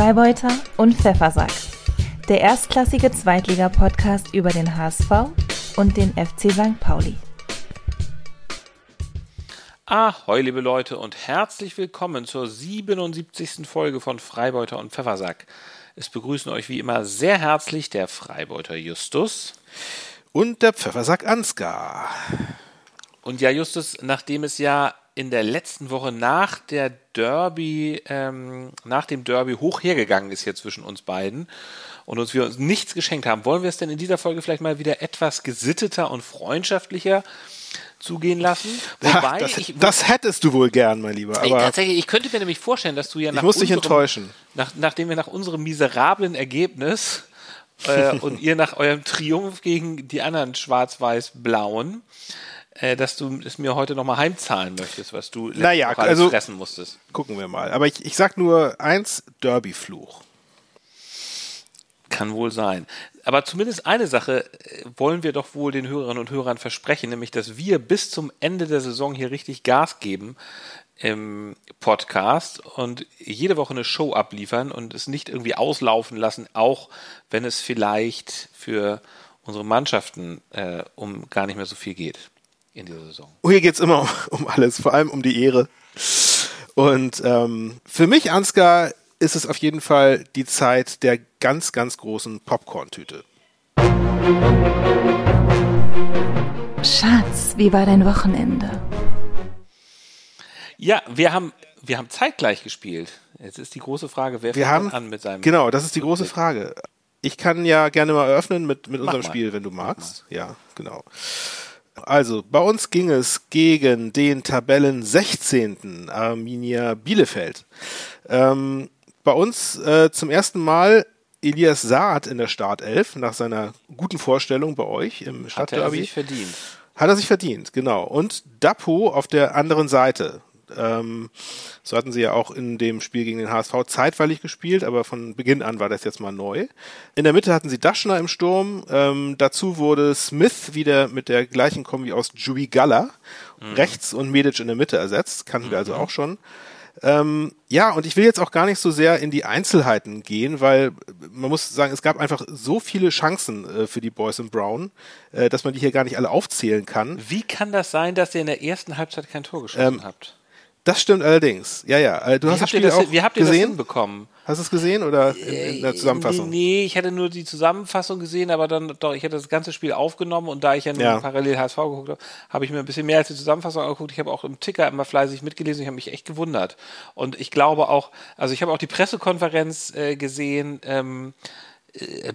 Freibeuter und Pfeffersack. Der erstklassige Zweitliga-Podcast über den HSV und den FC St. Pauli. Ahoi, liebe Leute, und herzlich willkommen zur 77. Folge von Freibeuter und Pfeffersack. Es begrüßen euch wie immer sehr herzlich der Freibeuter Justus und der Pfeffersack Ansgar. Und ja, Justus, nachdem es ja in der letzten Woche nach der Derby, ähm, nach dem Derby hoch hergegangen ist hier zwischen uns beiden und uns wir uns nichts geschenkt haben, wollen wir es denn in dieser Folge vielleicht mal wieder etwas gesitteter und freundlicher zugehen lassen. Wobei das, ich, das hättest du wohl gern, mein Lieber. Aber tatsächlich, ich könnte mir nämlich vorstellen, dass du ja nach ich muss dich enttäuschen. Nach, nachdem wir nach unserem miserablen Ergebnis äh, und ihr nach eurem Triumph gegen die anderen schwarz-weiß-blauen äh, dass du es mir heute nochmal heimzahlen möchtest, was du naja, also, fressen musstest. Gucken wir mal. Aber ich, ich sag nur eins, Derby-Fluch. Kann wohl sein. Aber zumindest eine Sache äh, wollen wir doch wohl den Hörerinnen und Hörern versprechen, nämlich dass wir bis zum Ende der Saison hier richtig Gas geben im Podcast und jede Woche eine Show abliefern und es nicht irgendwie auslaufen lassen, auch wenn es vielleicht für unsere Mannschaften äh, um gar nicht mehr so viel geht in dieser Saison. Oh, hier geht es immer um, alles, vor allem um die Ehre. Und ähm, für mich, Ansgar, ist es auf jeden Fall die Zeit der ganz, ganz großen Popcorn-Tüte. Schatz, wie war dein Wochenende? Ja, wir haben, wir haben zeitgleich gespielt. Jetzt ist die große Frage, wer wir fängt haben, an mit seinem. Genau, das ist die große Frage. Ich kann ja gerne mal eröffnen mit, mit unserem Spiel, wenn du magst. Ja, genau. Also, bei uns ging es gegen den Tabellen 16. Arminia Bielefeld. Ähm, bei uns äh, zum ersten Mal Elias Saad in der Startelf nach seiner guten Vorstellung bei euch im Stadtderby. Hat er sich verdient. Hat er sich verdient, genau. Und Dapo auf der anderen Seite. Ähm, so hatten sie ja auch in dem Spiel gegen den HSV zeitweilig gespielt, aber von Beginn an war das jetzt mal neu. In der Mitte hatten sie Daschner im Sturm. Ähm, dazu wurde Smith wieder mit der gleichen Kombi aus Jubi Galla mhm. rechts und Medic in der Mitte ersetzt. Kannten mhm. wir also auch schon. Ähm, ja, und ich will jetzt auch gar nicht so sehr in die Einzelheiten gehen, weil man muss sagen, es gab einfach so viele Chancen äh, für die Boys in Brown, äh, dass man die hier gar nicht alle aufzählen kann. Wie kann das sein, dass ihr in der ersten Halbzeit kein Tor geschossen ähm, habt? Das stimmt allerdings. Ja, ja. Äh, du hast das Spiel das, auch wie habt ihr gesehen? das hinbekommen? Hast du es gesehen oder in, in, der äh, Zusammenfassung? Nee, ich hatte nur die Zusammenfassung gesehen, aber dann doch, ich hatte das ganze Spiel aufgenommen und da ich ja nur ja. parallel HSV geguckt habe, habe ich mir ein bisschen mehr als die Zusammenfassung angeguckt. Ich habe auch im Ticker immer fleißig mitgelesen. Ich habe mich echt gewundert. Und ich glaube auch, also ich habe auch die Pressekonferenz äh, gesehen. Ähm, äh,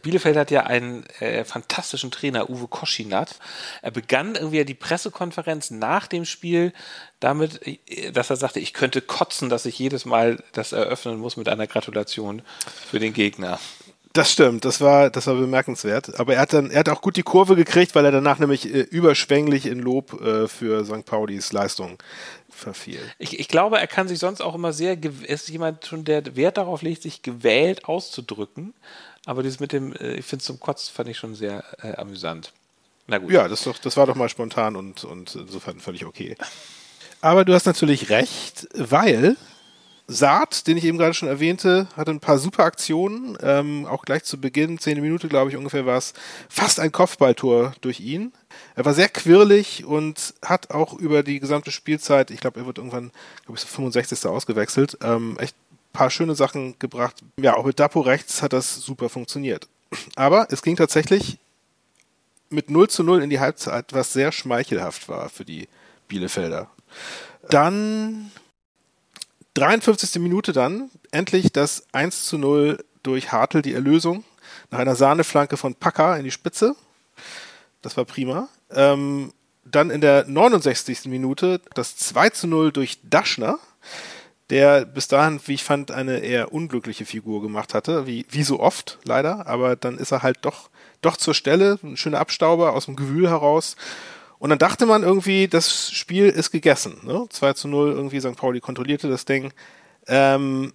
Bielefeld hat ja einen äh, fantastischen Trainer, Uwe Koschinat. Er begann irgendwie die Pressekonferenz nach dem Spiel damit, äh, dass er sagte, ich könnte kotzen, dass ich jedes Mal das eröffnen muss mit einer Gratulation für den Gegner. Das stimmt, das war, das war bemerkenswert. Aber er hat dann, er hat auch gut die Kurve gekriegt, weil er danach nämlich äh, überschwänglich in Lob äh, für St. Paulis Leistung verfiel. Ich, ich glaube, er kann sich sonst auch immer sehr, ist jemand schon, der Wert darauf legt, sich gewählt auszudrücken. Aber dieses mit dem, äh, ich finde es zum Kotzen, fand ich schon sehr äh, amüsant. Na gut. Ja, das, doch, das war doch mal spontan und, und insofern völlig okay. Aber du hast natürlich recht, weil Saat, den ich eben gerade schon erwähnte, hatte ein paar super Aktionen. Ähm, auch gleich zu Beginn, zehn Minute, glaube ich, ungefähr war es fast ein Kopfballtor durch ihn. Er war sehr quirlig und hat auch über die gesamte Spielzeit, ich glaube, er wird irgendwann, glaube ich, so 65. ausgewechselt, ähm, echt paar schöne Sachen gebracht. Ja, auch mit Dapo rechts hat das super funktioniert. Aber es ging tatsächlich mit 0 zu 0 in die Halbzeit, was sehr schmeichelhaft war für die Bielefelder. Dann 53. Minute dann, endlich das 1 zu 0 durch Hartl, die Erlösung, nach einer Sahneflanke von Packer in die Spitze. Das war prima. Ähm, dann in der 69. Minute das 2 zu 0 durch Daschner der bis dahin, wie ich fand, eine eher unglückliche Figur gemacht hatte, wie, wie so oft, leider. Aber dann ist er halt doch, doch zur Stelle, ein schöner Abstauber aus dem Gewühl heraus. Und dann dachte man irgendwie, das Spiel ist gegessen. Ne? 2 zu 0, irgendwie St. Pauli kontrollierte das Ding. Ähm,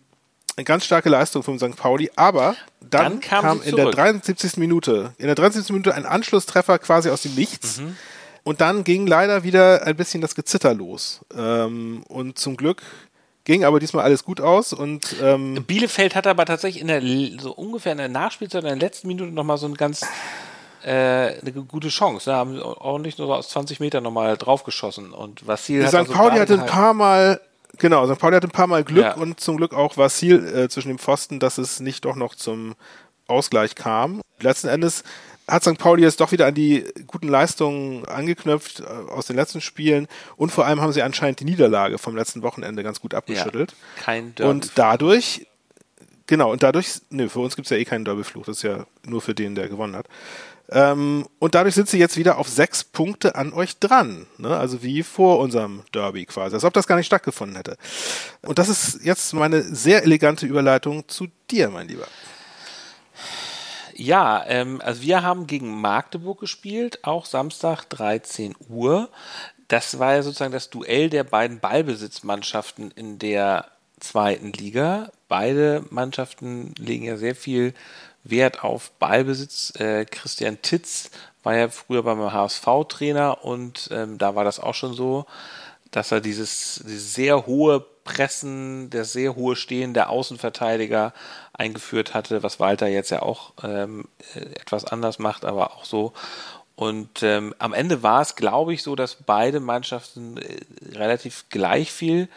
eine ganz starke Leistung von St. Pauli, aber dann, dann kam, kam in der 73. Minute, in der 73. Minute ein Anschlusstreffer quasi aus dem Nichts. Mhm. Und dann ging leider wieder ein bisschen das Gezitter los. Ähm, und zum Glück ging aber diesmal alles gut aus und ähm Bielefeld hat aber tatsächlich in der so ungefähr in der Nachspielzeit in der letzten Minute nochmal so ein ganz äh, eine gute Chance. Da ne? haben ordentlich nur so aus 20 Metern nochmal draufgeschossen und Vassil hat St. Also Pauli hatte ein paar Mal Genau, St. Pauli hatte ein paar Mal Glück ja. und zum Glück auch Vassil äh, zwischen dem Pfosten, dass es nicht doch noch zum Ausgleich kam. Letzten Endes hat St. Pauli jetzt doch wieder an die guten Leistungen angeknüpft äh, aus den letzten Spielen und vor allem haben sie anscheinend die Niederlage vom letzten Wochenende ganz gut abgeschüttelt. Ja, kein Derby Und dadurch, genau, und dadurch, nö, für uns gibt es ja eh keinen Derbyfluch, das ist ja nur für den, der gewonnen hat. Ähm, und dadurch sind sie jetzt wieder auf sechs Punkte an euch dran. Ne? Also wie vor unserem Derby quasi, als ob das gar nicht stattgefunden hätte. Und das ist jetzt meine sehr elegante Überleitung zu dir, mein Lieber. Ja, ähm, also wir haben gegen Magdeburg gespielt, auch Samstag 13 Uhr. Das war ja sozusagen das Duell der beiden Ballbesitzmannschaften in der zweiten Liga. Beide Mannschaften legen ja sehr viel Wert auf Ballbesitz. Äh, Christian Titz war ja früher beim HSV-Trainer und ähm, da war das auch schon so, dass er dieses, dieses sehr hohe Pressen, der sehr hohe Stehen der Außenverteidiger eingeführt hatte, was Walter jetzt ja auch ähm, äh, etwas anders macht, aber auch so. Und ähm, am Ende war es, glaube ich, so, dass beide Mannschaften äh, relativ gleich viel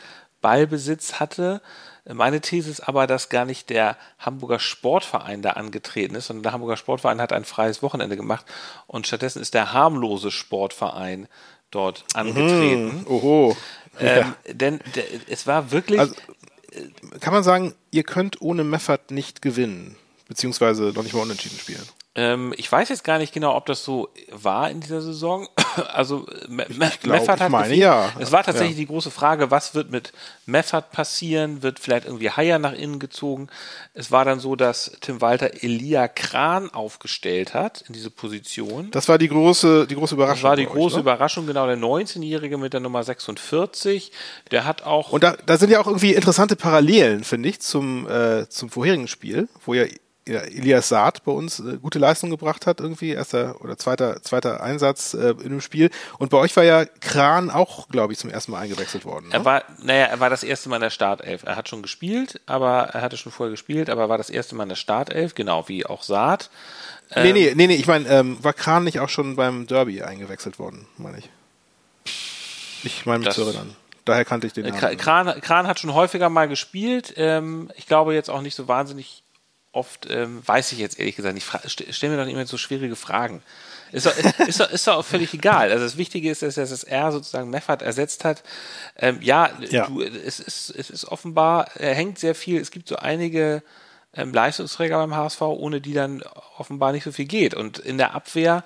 Ballbesitz hatte. Meine These ist aber, dass gar nicht der Hamburger Sportverein da angetreten ist, sondern der Hamburger Sportverein hat ein freies Wochenende gemacht und stattdessen ist der harmlose Sportverein dort angetreten. Mhm. Oho. Ähm, ja. Denn es war wirklich. Also, kann man sagen, ihr könnt ohne Meffert nicht gewinnen, beziehungsweise noch nicht mal unentschieden spielen. Ähm, ich weiß jetzt gar nicht genau, ob das so war in dieser Saison. also Me glaub, Meffert hat meine, ja. Es war tatsächlich ja. die große Frage, was wird mit Meffert passieren? Wird vielleicht irgendwie Haier nach innen gezogen? Es war dann so, dass Tim Walter Elia Kran aufgestellt hat in diese Position. Das war die große, die große Überraschung. Das war die große euch, ne? Überraschung, genau. Der 19-Jährige mit der Nummer 46. Der hat auch. Und da, da sind ja auch irgendwie interessante Parallelen, finde ich, zum, äh, zum vorherigen Spiel, wo ja ja, Elias Saad bei uns äh, gute Leistung gebracht hat, irgendwie, erster oder zweiter, zweiter Einsatz äh, in dem Spiel. Und bei euch war ja Kran auch, glaube ich, zum ersten Mal eingewechselt worden. Ne? Er war, naja, er war das erste Mal in der Startelf. Er hat schon gespielt, aber er hatte schon vorher gespielt, aber war das erste Mal in der Startelf, genau wie auch Saad. Ähm, nee, nee, nee, nee, ich meine, ähm, war Kran nicht auch schon beim Derby eingewechselt worden, meine ich. Ich meine mich zu erinnern. Daher kannte ich den Namen. Kran, Kran hat schon häufiger mal gespielt. Ähm, ich glaube jetzt auch nicht so wahnsinnig oft, ähm, weiß ich jetzt ehrlich gesagt nicht. St stell mir doch nicht immer so schwierige Fragen. Ist doch, ist, doch, ist doch auch völlig egal. Also das Wichtige ist, dass das R sozusagen Meffert ersetzt hat. Ähm, ja, ja. Du, es, ist, es ist offenbar, er hängt sehr viel, es gibt so einige ähm, Leistungsträger beim HSV, ohne die dann offenbar nicht so viel geht. Und in der Abwehr,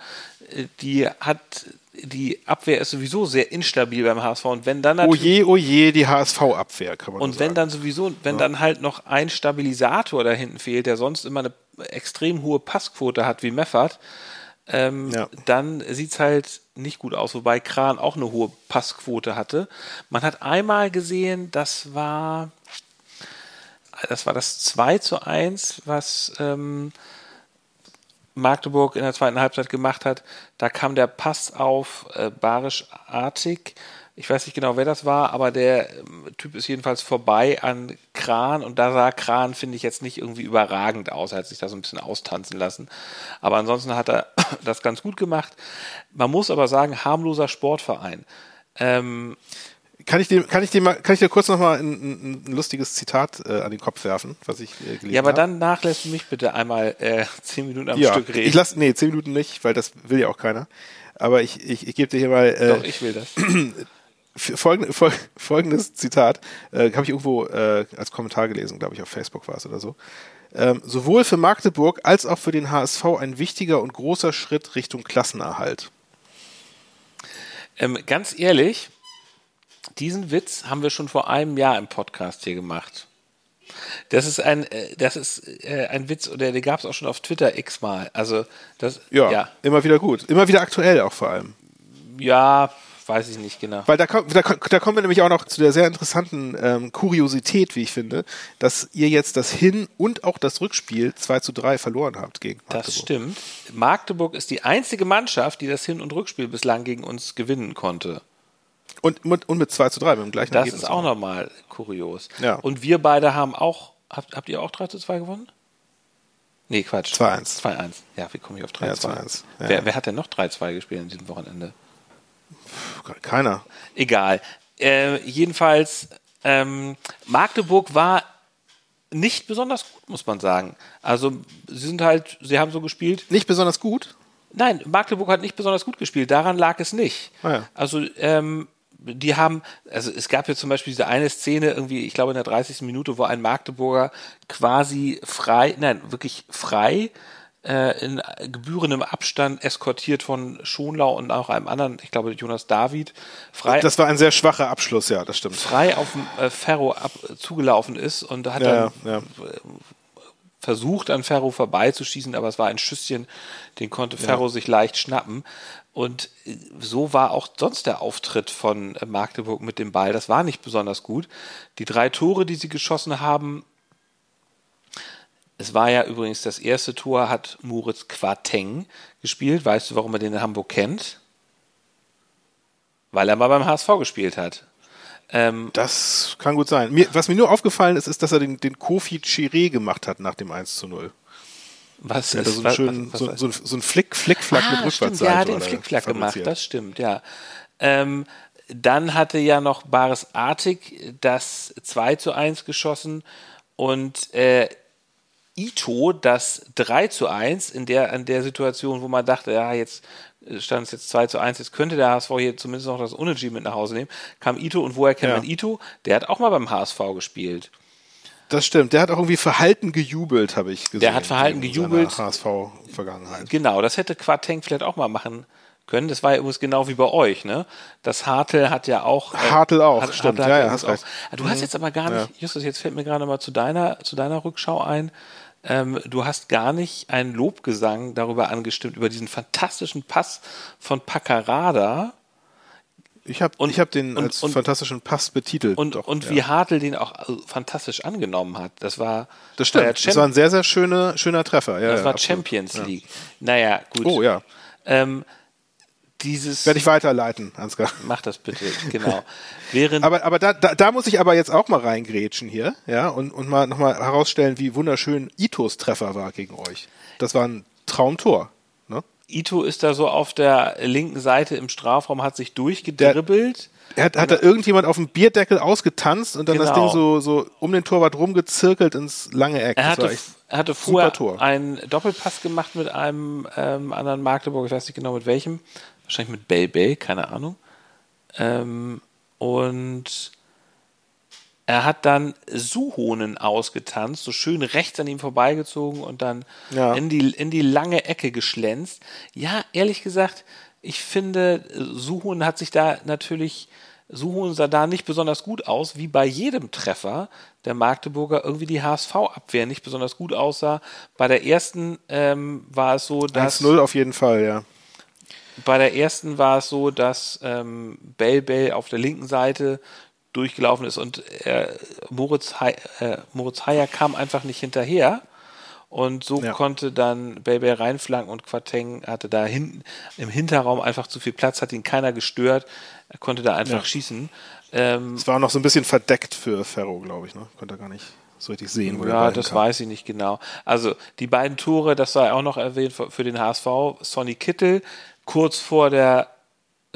äh, die hat die Abwehr ist sowieso sehr instabil beim HSV und wenn dann oh je, oh je, die HSV-Abwehr kann man Und wenn sagen. dann sowieso, wenn ja. dann halt noch ein Stabilisator da hinten fehlt, der sonst immer eine extrem hohe Passquote hat wie Meffert, ähm, ja. dann sieht's halt nicht gut aus, wobei Kran auch eine hohe Passquote hatte. Man hat einmal gesehen, das war das war das 2 zu 1, was ähm, Magdeburg in der zweiten Halbzeit gemacht hat. Da kam der Pass auf äh, Barisch-Artig. Ich weiß nicht genau, wer das war, aber der ähm, Typ ist jedenfalls vorbei an Kran und da sah Kran, finde ich, jetzt nicht irgendwie überragend aus. Er hat sich da so ein bisschen austanzen lassen. Aber ansonsten hat er das ganz gut gemacht. Man muss aber sagen, harmloser Sportverein. Ähm, kann ich dir, kann ich dir mal, kann ich dir kurz nochmal ein, ein, ein lustiges Zitat äh, an den Kopf werfen, was ich äh, gelesen Ja, aber hab? dann nachlässt du mich bitte einmal äh, zehn Minuten am ja, Stück reden. Ich lass, nee, zehn Minuten nicht, weil das will ja auch keiner. Aber ich, ich, ich gebe dir hier mal. Äh, Doch, ich will das. Folgende, folgendes Zitat äh, habe ich irgendwo äh, als Kommentar gelesen, glaube ich, auf Facebook war es oder so. Ähm, sowohl für Magdeburg als auch für den HSV ein wichtiger und großer Schritt Richtung Klassenerhalt. Ähm, ganz ehrlich, diesen Witz haben wir schon vor einem Jahr im Podcast hier gemacht. Das ist ein, äh, das ist äh, ein Witz, oder den gab es auch schon auf Twitter x-mal. Also das, ja, ja, immer wieder gut, immer wieder aktuell auch vor allem. Ja, weiß ich nicht genau. Weil da, da, da kommen wir nämlich auch noch zu der sehr interessanten ähm, Kuriosität, wie ich finde, dass ihr jetzt das Hin- und auch das Rückspiel 2 zu 3 verloren habt gegen Magdeburg. Das stimmt. Magdeburg ist die einzige Mannschaft, die das Hin- und Rückspiel bislang gegen uns gewinnen konnte. Und, und mit 2 zu 3, mit dem gleichen Das Ergebnis ist auch nochmal kurios. Ja. Und wir beide haben auch, habt, habt ihr auch 3 zu 2 gewonnen? Nee, Quatsch. 2-1. 2-1. Ja, wie komme ich auf 3-2? Ja, 2-1. Ja. Wer, wer, hat denn noch 3-2 gespielt in diesem Wochenende? Keiner. Egal. Äh, jedenfalls, ähm, Magdeburg war nicht besonders gut, muss man sagen. Also, sie sind halt, sie haben so gespielt. Nicht besonders gut? Nein, Magdeburg hat nicht besonders gut gespielt. Daran lag es nicht. Ah, ja. Also, ähm, die haben, also es gab ja zum Beispiel diese eine Szene irgendwie, ich glaube in der 30. Minute, wo ein Magdeburger quasi frei, nein, wirklich frei äh, in gebührendem Abstand eskortiert von Schonlau und auch einem anderen, ich glaube Jonas David, frei. Das war ein sehr schwacher Abschluss, ja, das stimmt. Frei auf dem äh, Ferro ab, zugelaufen ist und hat ja, dann ja. Versucht, an Ferro vorbeizuschießen, aber es war ein Schüsschen, den konnte Ferro ja. sich leicht schnappen. Und so war auch sonst der Auftritt von Magdeburg mit dem Ball. Das war nicht besonders gut. Die drei Tore, die sie geschossen haben, es war ja übrigens das erste Tor, hat Moritz Quateng gespielt. Weißt du, warum er den in Hamburg kennt? Weil er mal beim HSV gespielt hat. Ähm, das kann gut sein. Mir, was mir nur aufgefallen ist, ist, dass er den, den Kofi Chiré gemacht hat nach dem 1 zu 0. Was ist, so, einen schönen, was, was, so, so, so ein Flick, Flickflack ah, mit Rückwärtsseite. Ja, den Flickflack gemacht, das stimmt, ja. Ähm, dann hatte ja noch Baris Artig das 2 zu 1 geschossen und äh, Ito das 3 zu 1 in der, in der Situation, wo man dachte, ja, jetzt stand es jetzt 2 zu 1, jetzt könnte der HSV hier zumindest noch das Unentschieden mit nach Hause nehmen, kam Ito und woher kennt ja. man Ito? Der hat auch mal beim HSV gespielt. Das stimmt. Der hat auch irgendwie verhalten gejubelt, habe ich gesehen. Der hat verhalten gejubelt. HSV-Vergangenheit. Genau, das hätte Quateng vielleicht auch mal machen können. Das war ja übrigens genau wie bei euch, ne? Das Hartel hat ja auch. Äh, Hartel auch, hat, stimmt. Hartel ja, ja, hast recht. Du hast mhm. jetzt aber gar nicht, ja. Justus, jetzt fällt mir gerade mal zu deiner, zu deiner Rückschau ein. Ähm, du hast gar nicht einen Lobgesang darüber angestimmt, über diesen fantastischen Pass von Paccarada. Ich habe hab den und, als und, fantastischen Pass betitelt. Und, doch, und ja. wie Hartl den auch also, fantastisch angenommen hat. Das war. Das stimmt. War ja das war ein sehr, sehr schöner, schöner Treffer. Ja, das war absolut. Champions League. Naja, gut. Oh ja. Ähm, dieses. Werde ich weiterleiten, Ansgar. Mach das bitte, genau. Während aber aber da, da, da muss ich aber jetzt auch mal reingrätschen hier, ja, und, und mal nochmal herausstellen, wie wunderschön Itos Treffer war gegen euch. Das war ein Traumtor. Ne? Ito ist da so auf der linken Seite im Strafraum, hat sich durchgedribbelt. Der, hat, hat da irgendjemand auf dem Bierdeckel ausgetanzt und dann genau. das Ding so, so um den Torwart rumgezirkelt ins lange Eck. Er hatte, er hatte vorher einen Doppelpass gemacht mit einem ähm, anderen Magdeburg, ich weiß nicht genau mit welchem wahrscheinlich mit Bell Bell, keine Ahnung. Ähm, und er hat dann Suhonen ausgetanzt, so schön rechts an ihm vorbeigezogen und dann ja. in, die, in die lange Ecke geschlänzt. Ja, ehrlich gesagt, ich finde, Suhonen hat sich da natürlich, Suhonen sah da nicht besonders gut aus, wie bei jedem Treffer der Magdeburger irgendwie die HSV-Abwehr nicht besonders gut aussah. Bei der ersten ähm, war es so, dass. 1-0 auf jeden Fall, ja. Bei der ersten war es so, dass ähm, Bell Bell auf der linken Seite durchgelaufen ist und äh, Moritz, He äh, Moritz Heyer kam einfach nicht hinterher. Und so ja. konnte dann Bell reinflanken und Quateng hatte da hinten im Hinterraum einfach zu viel Platz, hat ihn keiner gestört. Er konnte da einfach ja. schießen. Ähm, es war noch so ein bisschen verdeckt für Ferro, glaube ich. Ne? Konnte er gar nicht so richtig sehen. Wo ja, das kam. weiß ich nicht genau. Also die beiden Tore, das sei auch noch erwähnt für den HSV. Sonny Kittel kurz vor der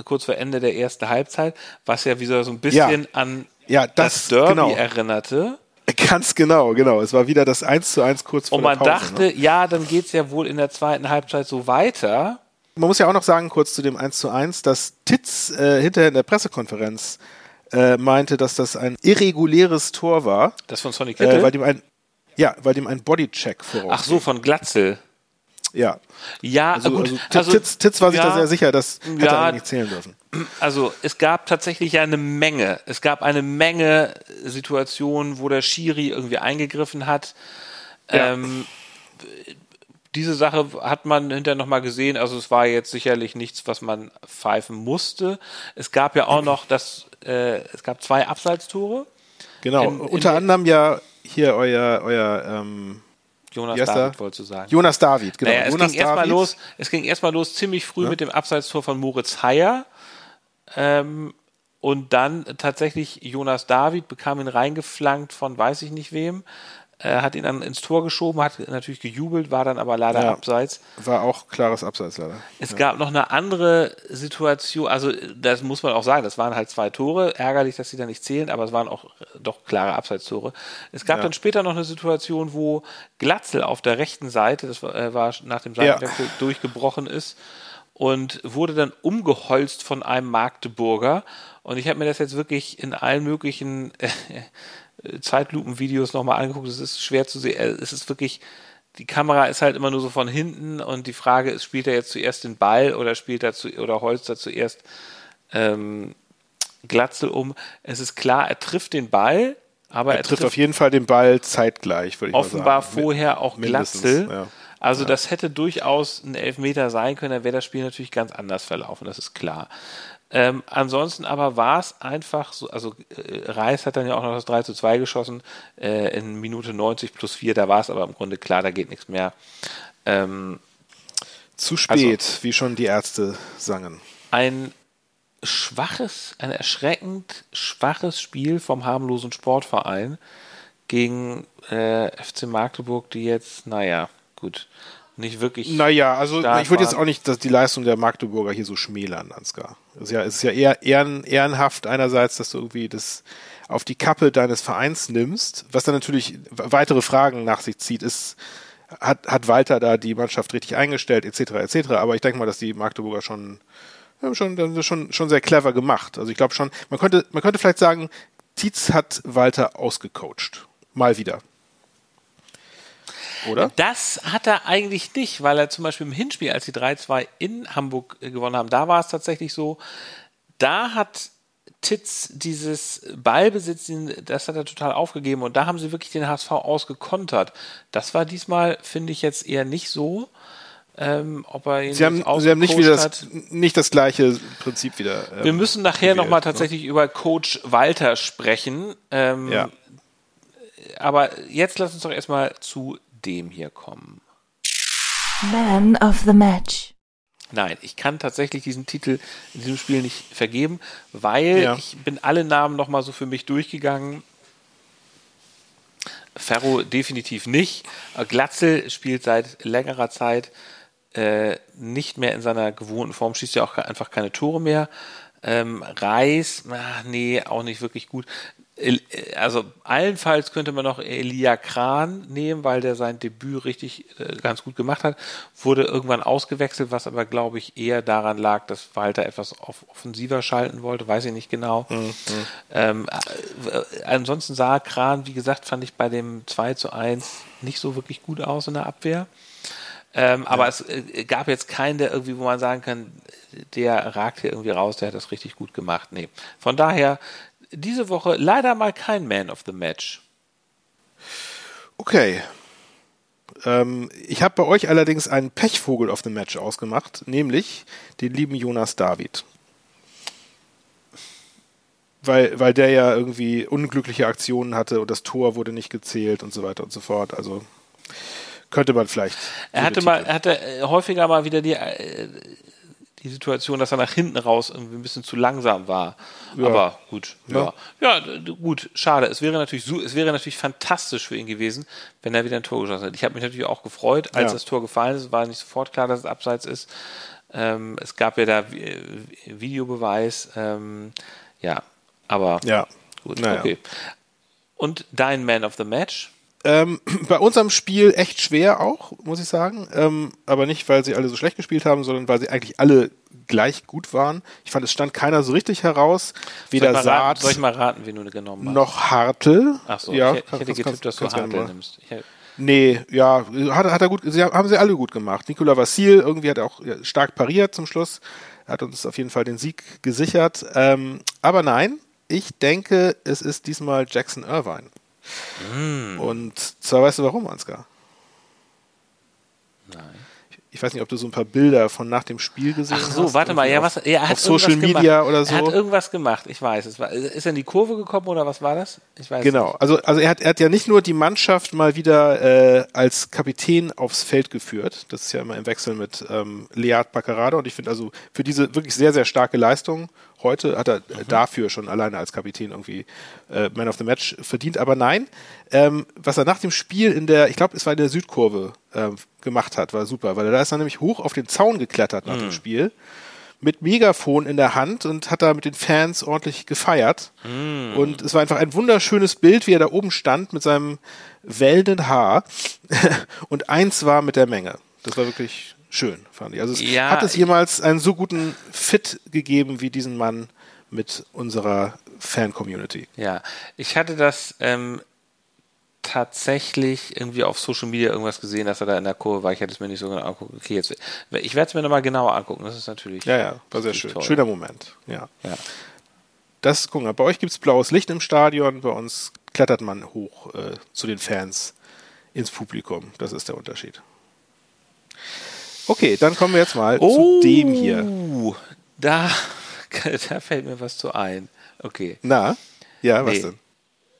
kurz vor Ende der ersten Halbzeit, was ja wie so ein bisschen ja. an ja, das, das Derby genau. erinnerte. Ganz genau, genau. Es war wieder das 1 zu 1 kurz vor Und man Pause, dachte, ne? ja, dann geht es ja wohl in der zweiten Halbzeit so weiter. Man muss ja auch noch sagen, kurz zu dem 1 zu 1, dass Titz äh, hinterher in der Pressekonferenz äh, meinte, dass das ein irreguläres Tor war. Das von Sonny Kittel? Äh, weil dem ein, ja, weil dem ein Bodycheck voraus. Ach so, von Glatzel. Ja. Ja, also, gut. Also, also, Titz, Titz war sich ja, da sehr sicher, dass hätte ja, er nicht zählen dürfen. Also es gab tatsächlich eine Menge. Es gab eine Menge Situationen, wo der Schiri irgendwie eingegriffen hat. Ja. Ähm, diese Sache hat man hinterher nochmal gesehen. Also es war jetzt sicherlich nichts, was man pfeifen musste. Es gab ja auch noch das, äh, es gab zwei Abseitstore. Genau, in, in unter anderem ja hier euer, euer ähm, Jonas David, wolltest du sagen. Jonas David, genau. Naja, es, Jonas ging erstmal los, es ging erstmal los ziemlich früh ja. mit dem Abseitstor von Moritz Heyer. Ähm, Und dann tatsächlich Jonas David bekam ihn reingeflankt von weiß ich nicht wem äh, hat ihn dann ins Tor geschoben, hat natürlich gejubelt, war dann aber leider ja, abseits. War auch klares Abseits leider. Es ja. gab noch eine andere Situation, also das muss man auch sagen, das waren halt zwei Tore, ärgerlich, dass sie da nicht zählen, aber es waren auch doch klare Abseitstore. Es gab ja. dann später noch eine Situation, wo Glatzel auf der rechten Seite, das war, äh, war nach dem Seitenwechsel durchgebrochen ist und wurde dann umgeholzt von einem Magdeburger. Und ich habe mir das jetzt wirklich in allen möglichen äh, Zeitlupenvideos nochmal angeguckt. Es ist schwer zu sehen. Äh, es ist wirklich, die Kamera ist halt immer nur so von hinten und die Frage ist, spielt er jetzt zuerst den Ball oder spielt er zu, oder holzt er zuerst ähm, Glatzel um? Es ist klar, er trifft den Ball, aber er, er trifft, auf jeden Fall den Ball zeitgleich, würde ich mal sagen. Offenbar vorher auch Glatzel. Ja. Also ja. das hätte durchaus ein Elfmeter sein können, dann wäre das Spiel natürlich ganz anders verlaufen, das ist klar. Ähm, ansonsten aber war es einfach so, also äh, Reis hat dann ja auch noch das 3 zu 2 geschossen äh, in Minute 90 plus 4, da war es aber im Grunde klar, da geht nichts mehr. Ähm, zu spät, also, wie schon die Ärzte sangen. Ein schwaches, ein erschreckend schwaches Spiel vom harmlosen Sportverein gegen äh, FC Magdeburg, die jetzt, naja, gut, nicht wirklich. Naja, also ich würde jetzt auch nicht dass die Leistung der Magdeburger hier so schmälern, Ansgar. Es ist ja, ist ja eher ehren, ehrenhaft einerseits, dass du irgendwie das auf die Kappe deines Vereins nimmst, was dann natürlich weitere Fragen nach sich zieht, ist, hat, hat Walter da die Mannschaft richtig eingestellt, etc., etc. Aber ich denke mal, dass die Magdeburger schon, schon, schon, schon sehr clever gemacht. Also ich glaube schon, man könnte, man könnte vielleicht sagen, Tietz hat Walter ausgecoacht. Mal wieder oder? Das hat er eigentlich nicht, weil er zum Beispiel im Hinspiel, als die 3-2 in Hamburg äh, gewonnen haben, da war es tatsächlich so, da hat Titz dieses Ballbesitz, das hat er total aufgegeben und da haben sie wirklich den HSV ausgekontert. Das war diesmal, finde ich, jetzt eher nicht so. Ähm, ob er ihn sie haben, sie haben nicht, wieder das, nicht das gleiche Prinzip wieder. Ähm, Wir müssen nachher nochmal ne? tatsächlich über Coach Walter sprechen. Ähm, ja. Aber jetzt lass uns doch erstmal zu dem hier kommen. Man of the Match. Nein, ich kann tatsächlich diesen Titel in diesem Spiel nicht vergeben, weil ja. ich bin alle Namen nochmal so für mich durchgegangen. Ferro definitiv nicht. Glatzel spielt seit längerer Zeit äh, nicht mehr in seiner gewohnten Form, schießt ja auch einfach keine Tore mehr. Ähm, Reis, ach, nee, auch nicht wirklich gut also allenfalls könnte man noch Elia Kran nehmen, weil der sein Debüt richtig äh, ganz gut gemacht hat. Wurde irgendwann ausgewechselt, was aber glaube ich eher daran lag, dass Walter etwas auf offensiver schalten wollte, weiß ich nicht genau. Mhm. Ähm, äh, ansonsten sah Kran, wie gesagt, fand ich bei dem 2 zu 1 nicht so wirklich gut aus in der Abwehr. Ähm, ja. Aber es äh, gab jetzt keinen, der irgendwie, wo man sagen kann, der ragt hier irgendwie raus, der hat das richtig gut gemacht. Nee. Von daher diese Woche leider mal kein Man of the Match. Okay. Ähm, ich habe bei euch allerdings einen Pechvogel of the Match ausgemacht, nämlich den lieben Jonas David. Weil, weil der ja irgendwie unglückliche Aktionen hatte und das Tor wurde nicht gezählt und so weiter und so fort. Also könnte man vielleicht. Er hatte mal, er hatte äh, häufiger mal wieder die, äh, die Situation, dass er nach hinten raus irgendwie ein bisschen zu langsam war. Ja. Aber gut, ja. ja. ja. gut, schade. Es wäre natürlich so, es wäre natürlich fantastisch für ihn gewesen, wenn er wieder ein Tor geschossen hätte. Ich habe mich natürlich auch gefreut, als das Tor gefallen ist, war nicht sofort klar, dass es abseits ist. Ähm, es gab ja da Videobeweis, ähm, ja, aber ja. gut, naja. okay. Und dein Man of the Match? Ähm, bei unserem Spiel echt schwer auch, muss ich sagen. Ähm, aber nicht, weil sie alle so schlecht gespielt haben, sondern weil sie eigentlich alle gleich gut waren. Ich fand, es stand keiner so richtig heraus. Weder soll Saat. Raten, soll ich mal raten, wen du genommen hast? Noch Hartl. Ach so, ja, ich, ich hätte getippt, dass du Hartl nimmst. Nee, ja, hat, hat er gut, sie haben sie alle gut gemacht. Nikola Vassil irgendwie hat er auch stark pariert zum Schluss, hat uns auf jeden Fall den Sieg gesichert. Ähm, aber nein, ich denke, es ist diesmal Jackson Irvine. Mm. Und zwar weißt du warum, Ansgar? Nein. Ich weiß nicht, ob du so ein paar Bilder von nach dem Spiel gesehen hast. Ach so, warte mal, ja, was, er hat auf Social Media gemacht. oder so. Er hat irgendwas gemacht, ich weiß. Es war, ist er in die Kurve gekommen oder was war das? Ich weiß Genau, nicht. also, also er hat, er hat ja nicht nur die Mannschaft mal wieder äh, als Kapitän aufs Feld geführt. Das ist ja immer im Wechsel mit ähm, Lead Baccarada und ich finde also für diese wirklich sehr, sehr starke Leistung heute, hat er mhm. dafür schon alleine als Kapitän irgendwie äh, Man of the Match verdient. Aber nein, ähm, was er nach dem Spiel in der, ich glaube, es war in der Südkurve äh, gemacht hat, war super, weil er da ist dann nämlich hoch auf den Zaun geklettert nach mhm. dem Spiel mit Megafon in der Hand und hat da mit den Fans ordentlich gefeiert. Mm. Und es war einfach ein wunderschönes Bild, wie er da oben stand mit seinem wellenden Haar. und eins war mit der Menge. Das war wirklich schön, fand ich. Also es ja, hat es jemals einen so guten Fit gegeben wie diesen Mann mit unserer Fan-Community. Ja, ich hatte das ähm, tatsächlich irgendwie auf Social Media irgendwas gesehen, dass er da in der Kurve war. Ich hätte es mir nicht so genau angucken. Okay, jetzt, ich werde es mir nochmal genauer angucken. Das ist natürlich. Ja, ja, war sehr schön. Toll. Schöner Moment. Ja. ja. Das, gucken wir. Bei euch gibt es blaues Licht im Stadion, bei uns klettert man hoch äh, zu den Fans ins Publikum. Das ist der Unterschied. Okay, dann kommen wir jetzt mal oh, zu dem hier. Da, da fällt mir was zu ein. Okay. Na? Ja, was nee. denn?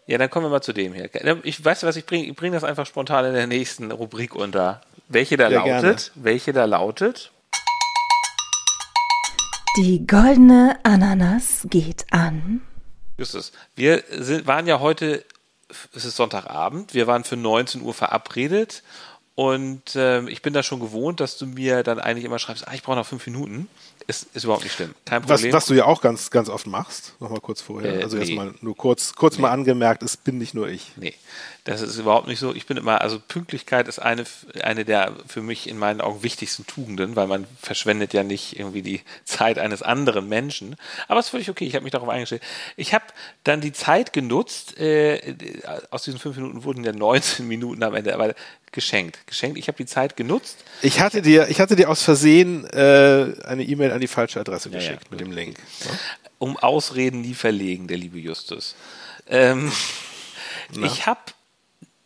Ja, dann kommen wir mal zu dem hier. Ich weiß, was ich bringe. Ich bringe das einfach spontan in der nächsten Rubrik unter. Welche da ja, lautet? Gerne. Welche da lautet? Die goldene Ananas geht an. Justus, wir sind, waren ja heute, es ist Sonntagabend, wir waren für 19 Uhr verabredet und äh, ich bin da schon gewohnt, dass du mir dann eigentlich immer schreibst, ah, ich brauche noch fünf Minuten. Ist, ist überhaupt nicht schlimm. Kein Problem. Was, was du ja auch ganz, ganz oft machst, nochmal kurz vorher. Äh, also nee. erstmal nur kurz, kurz nee. mal angemerkt, es bin nicht nur ich. Nee, das ist überhaupt nicht so. Ich bin immer, also Pünktlichkeit ist eine, eine der für mich in meinen Augen wichtigsten Tugenden, weil man verschwendet ja nicht irgendwie die Zeit eines anderen Menschen. Aber es ist völlig okay, ich habe mich darauf eingestellt. Ich habe dann die Zeit genutzt, äh, aus diesen fünf Minuten wurden ja 19 Minuten am Ende, aber geschenkt. Geschenkt, ich habe die Zeit genutzt. Ich hatte dir, ich hatte dir aus Versehen äh, eine E-Mail an die falsche Adresse ja, geschickt ja. mit dem Link. So. Um Ausreden nie verlegen, der liebe Justus. Ähm, ich habe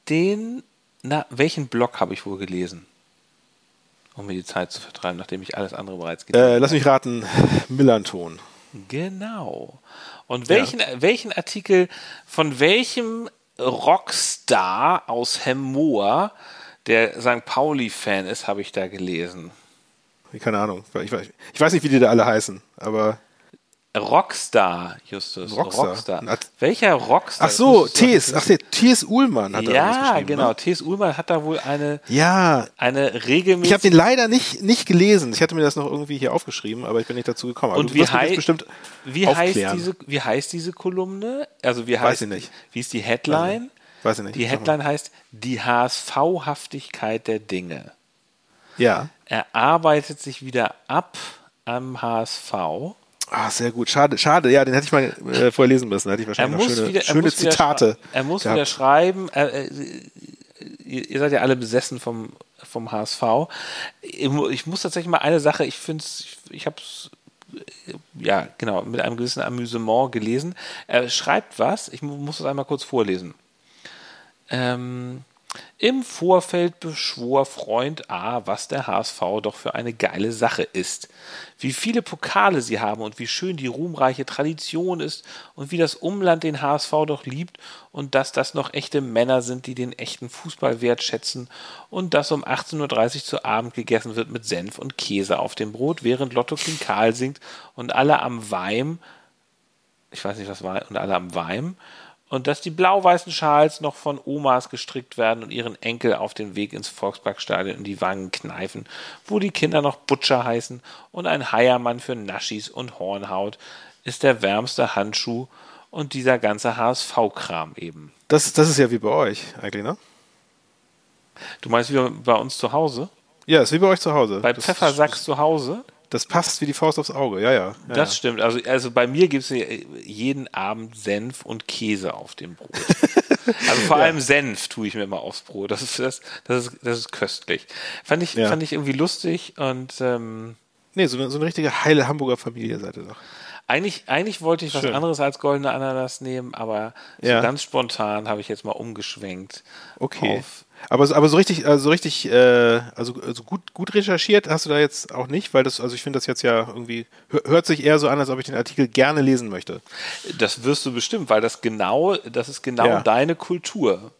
den, na, welchen Blog habe ich wohl gelesen? Um mir die Zeit zu vertreiben, nachdem ich alles andere bereits gelesen habe. Äh, lass mich raten, Millanton. Genau. Und welchen, ja. welchen Artikel von welchem Rockstar aus Hemmoor, der St. Pauli-Fan ist, habe ich da gelesen. Keine Ahnung. Ich weiß, ich weiß nicht, wie die da alle heißen, aber. Rockstar, Justus. Rockstar. Rockstar. Welcher Rockstar? Ach so, T.S. Ach, T.S. Uhlmann hat da Ja, genau. Ne? T.S. Uhlmann hat da wohl eine, ja. eine regelmäßige. Ich habe den leider nicht, nicht gelesen. Ich hatte mir das noch irgendwie hier aufgeschrieben, aber ich bin nicht dazu gekommen. Und wie, hei bestimmt wie heißt, diese, wie heißt diese Kolumne? Also wie heißt, Weiß ich nicht. Wie ist die Headline? Weiß ich nicht. Die Headline heißt Die HSV-Haftigkeit der Dinge. Ja. Er arbeitet sich wieder ab am HSV Ah, sehr gut. Schade, schade. Ja, den hätte ich mal äh, vorher lesen müssen. Da hätte ich wahrscheinlich noch schöne, wieder, schöne Zitate. er muss gehabt. wieder schreiben. Äh, ihr seid ja alle besessen vom, vom HSV. Ich muss tatsächlich mal eine Sache, ich finde es, ich, ich habe es ja, genau, mit einem gewissen Amüsement gelesen. Er schreibt was, ich muss es einmal kurz vorlesen. Ähm, im Vorfeld beschwor Freund A, was der HSV doch für eine geile Sache ist. Wie viele Pokale sie haben und wie schön die ruhmreiche Tradition ist und wie das Umland den HSV doch liebt und dass das noch echte Männer sind, die den echten Fußball wertschätzen und dass um 18.30 Uhr zu Abend gegessen wird mit Senf und Käse auf dem Brot, während Lotto Klinkal singt und alle am Weim, ich weiß nicht was war, und alle am Weim und dass die blau-weißen Schals noch von Omas gestrickt werden und ihren Enkel auf den Weg ins Volksparkstadion in die Wangen kneifen, wo die Kinder noch Butcher heißen und ein Heiermann für Naschis und Hornhaut ist der wärmste Handschuh und dieser ganze HSV-Kram eben. Das, das ist ja wie bei euch eigentlich, ne? Du meinst wie bei uns zu Hause? Ja, ist wie bei euch zu Hause. Bei Pfeffersacks zu Hause? Das passt wie die Faust aufs Auge, ja, ja. ja das ja. stimmt. Also, also bei mir gibt es jeden Abend Senf und Käse auf dem Brot. also vor allem Senf tue ich mir immer aufs Brot. Das ist, das, das ist, das ist köstlich. Fand ich, fand ich irgendwie lustig und ähm, Nee, so eine, so eine richtige heile Hamburger Familie seid ihr doch. Eigentlich, eigentlich wollte ich Schön. was anderes als goldene Ananas nehmen, aber so ganz spontan habe ich jetzt mal umgeschwenkt okay. auf aber, aber so richtig, also richtig, äh, also, also gut, gut recherchiert hast du da jetzt auch nicht, weil das, also ich finde das jetzt ja irgendwie, hört sich eher so an, als ob ich den Artikel gerne lesen möchte. Das wirst du bestimmt, weil das genau, das ist genau ja. deine Kultur.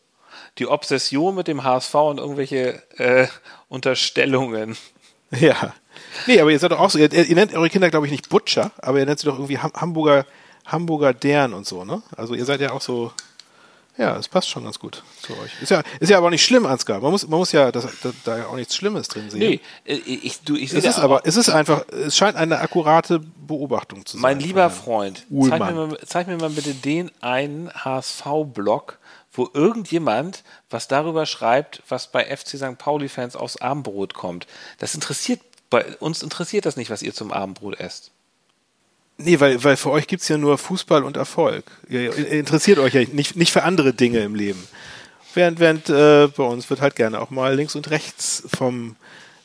Die Obsession mit dem HSV und irgendwelche äh, Unterstellungen. Ja. Nee, aber ihr seid doch auch so, ihr, ihr nennt eure Kinder, glaube ich, nicht Butcher, aber ihr nennt sie doch irgendwie Hamburger, Hamburger Dern und so, ne? Also ihr seid ja auch so, ja, es passt schon ganz gut zu euch. Ist ja, ist ja aber auch nicht schlimm, Ansgar. Man muss, man muss ja das, da, da auch nichts Schlimmes drin sehen. Nee, äh, ich, du, ich sehe es ist aber, es ist einfach, es scheint eine akkurate Beobachtung zu sein. Mein lieber Freund, zeig mir, mal, zeig mir mal bitte den einen HSV-Blog, wo irgendjemand was darüber schreibt, was bei FC St. Pauli-Fans aufs Abendbrot kommt. Das interessiert, bei uns interessiert das nicht, was ihr zum Abendbrot esst. Nee, weil, weil für euch gibt's ja nur Fußball und Erfolg. Ihr, interessiert euch ja nicht, nicht für andere Dinge im Leben. Während, während äh, bei uns wird halt gerne auch mal links und rechts vom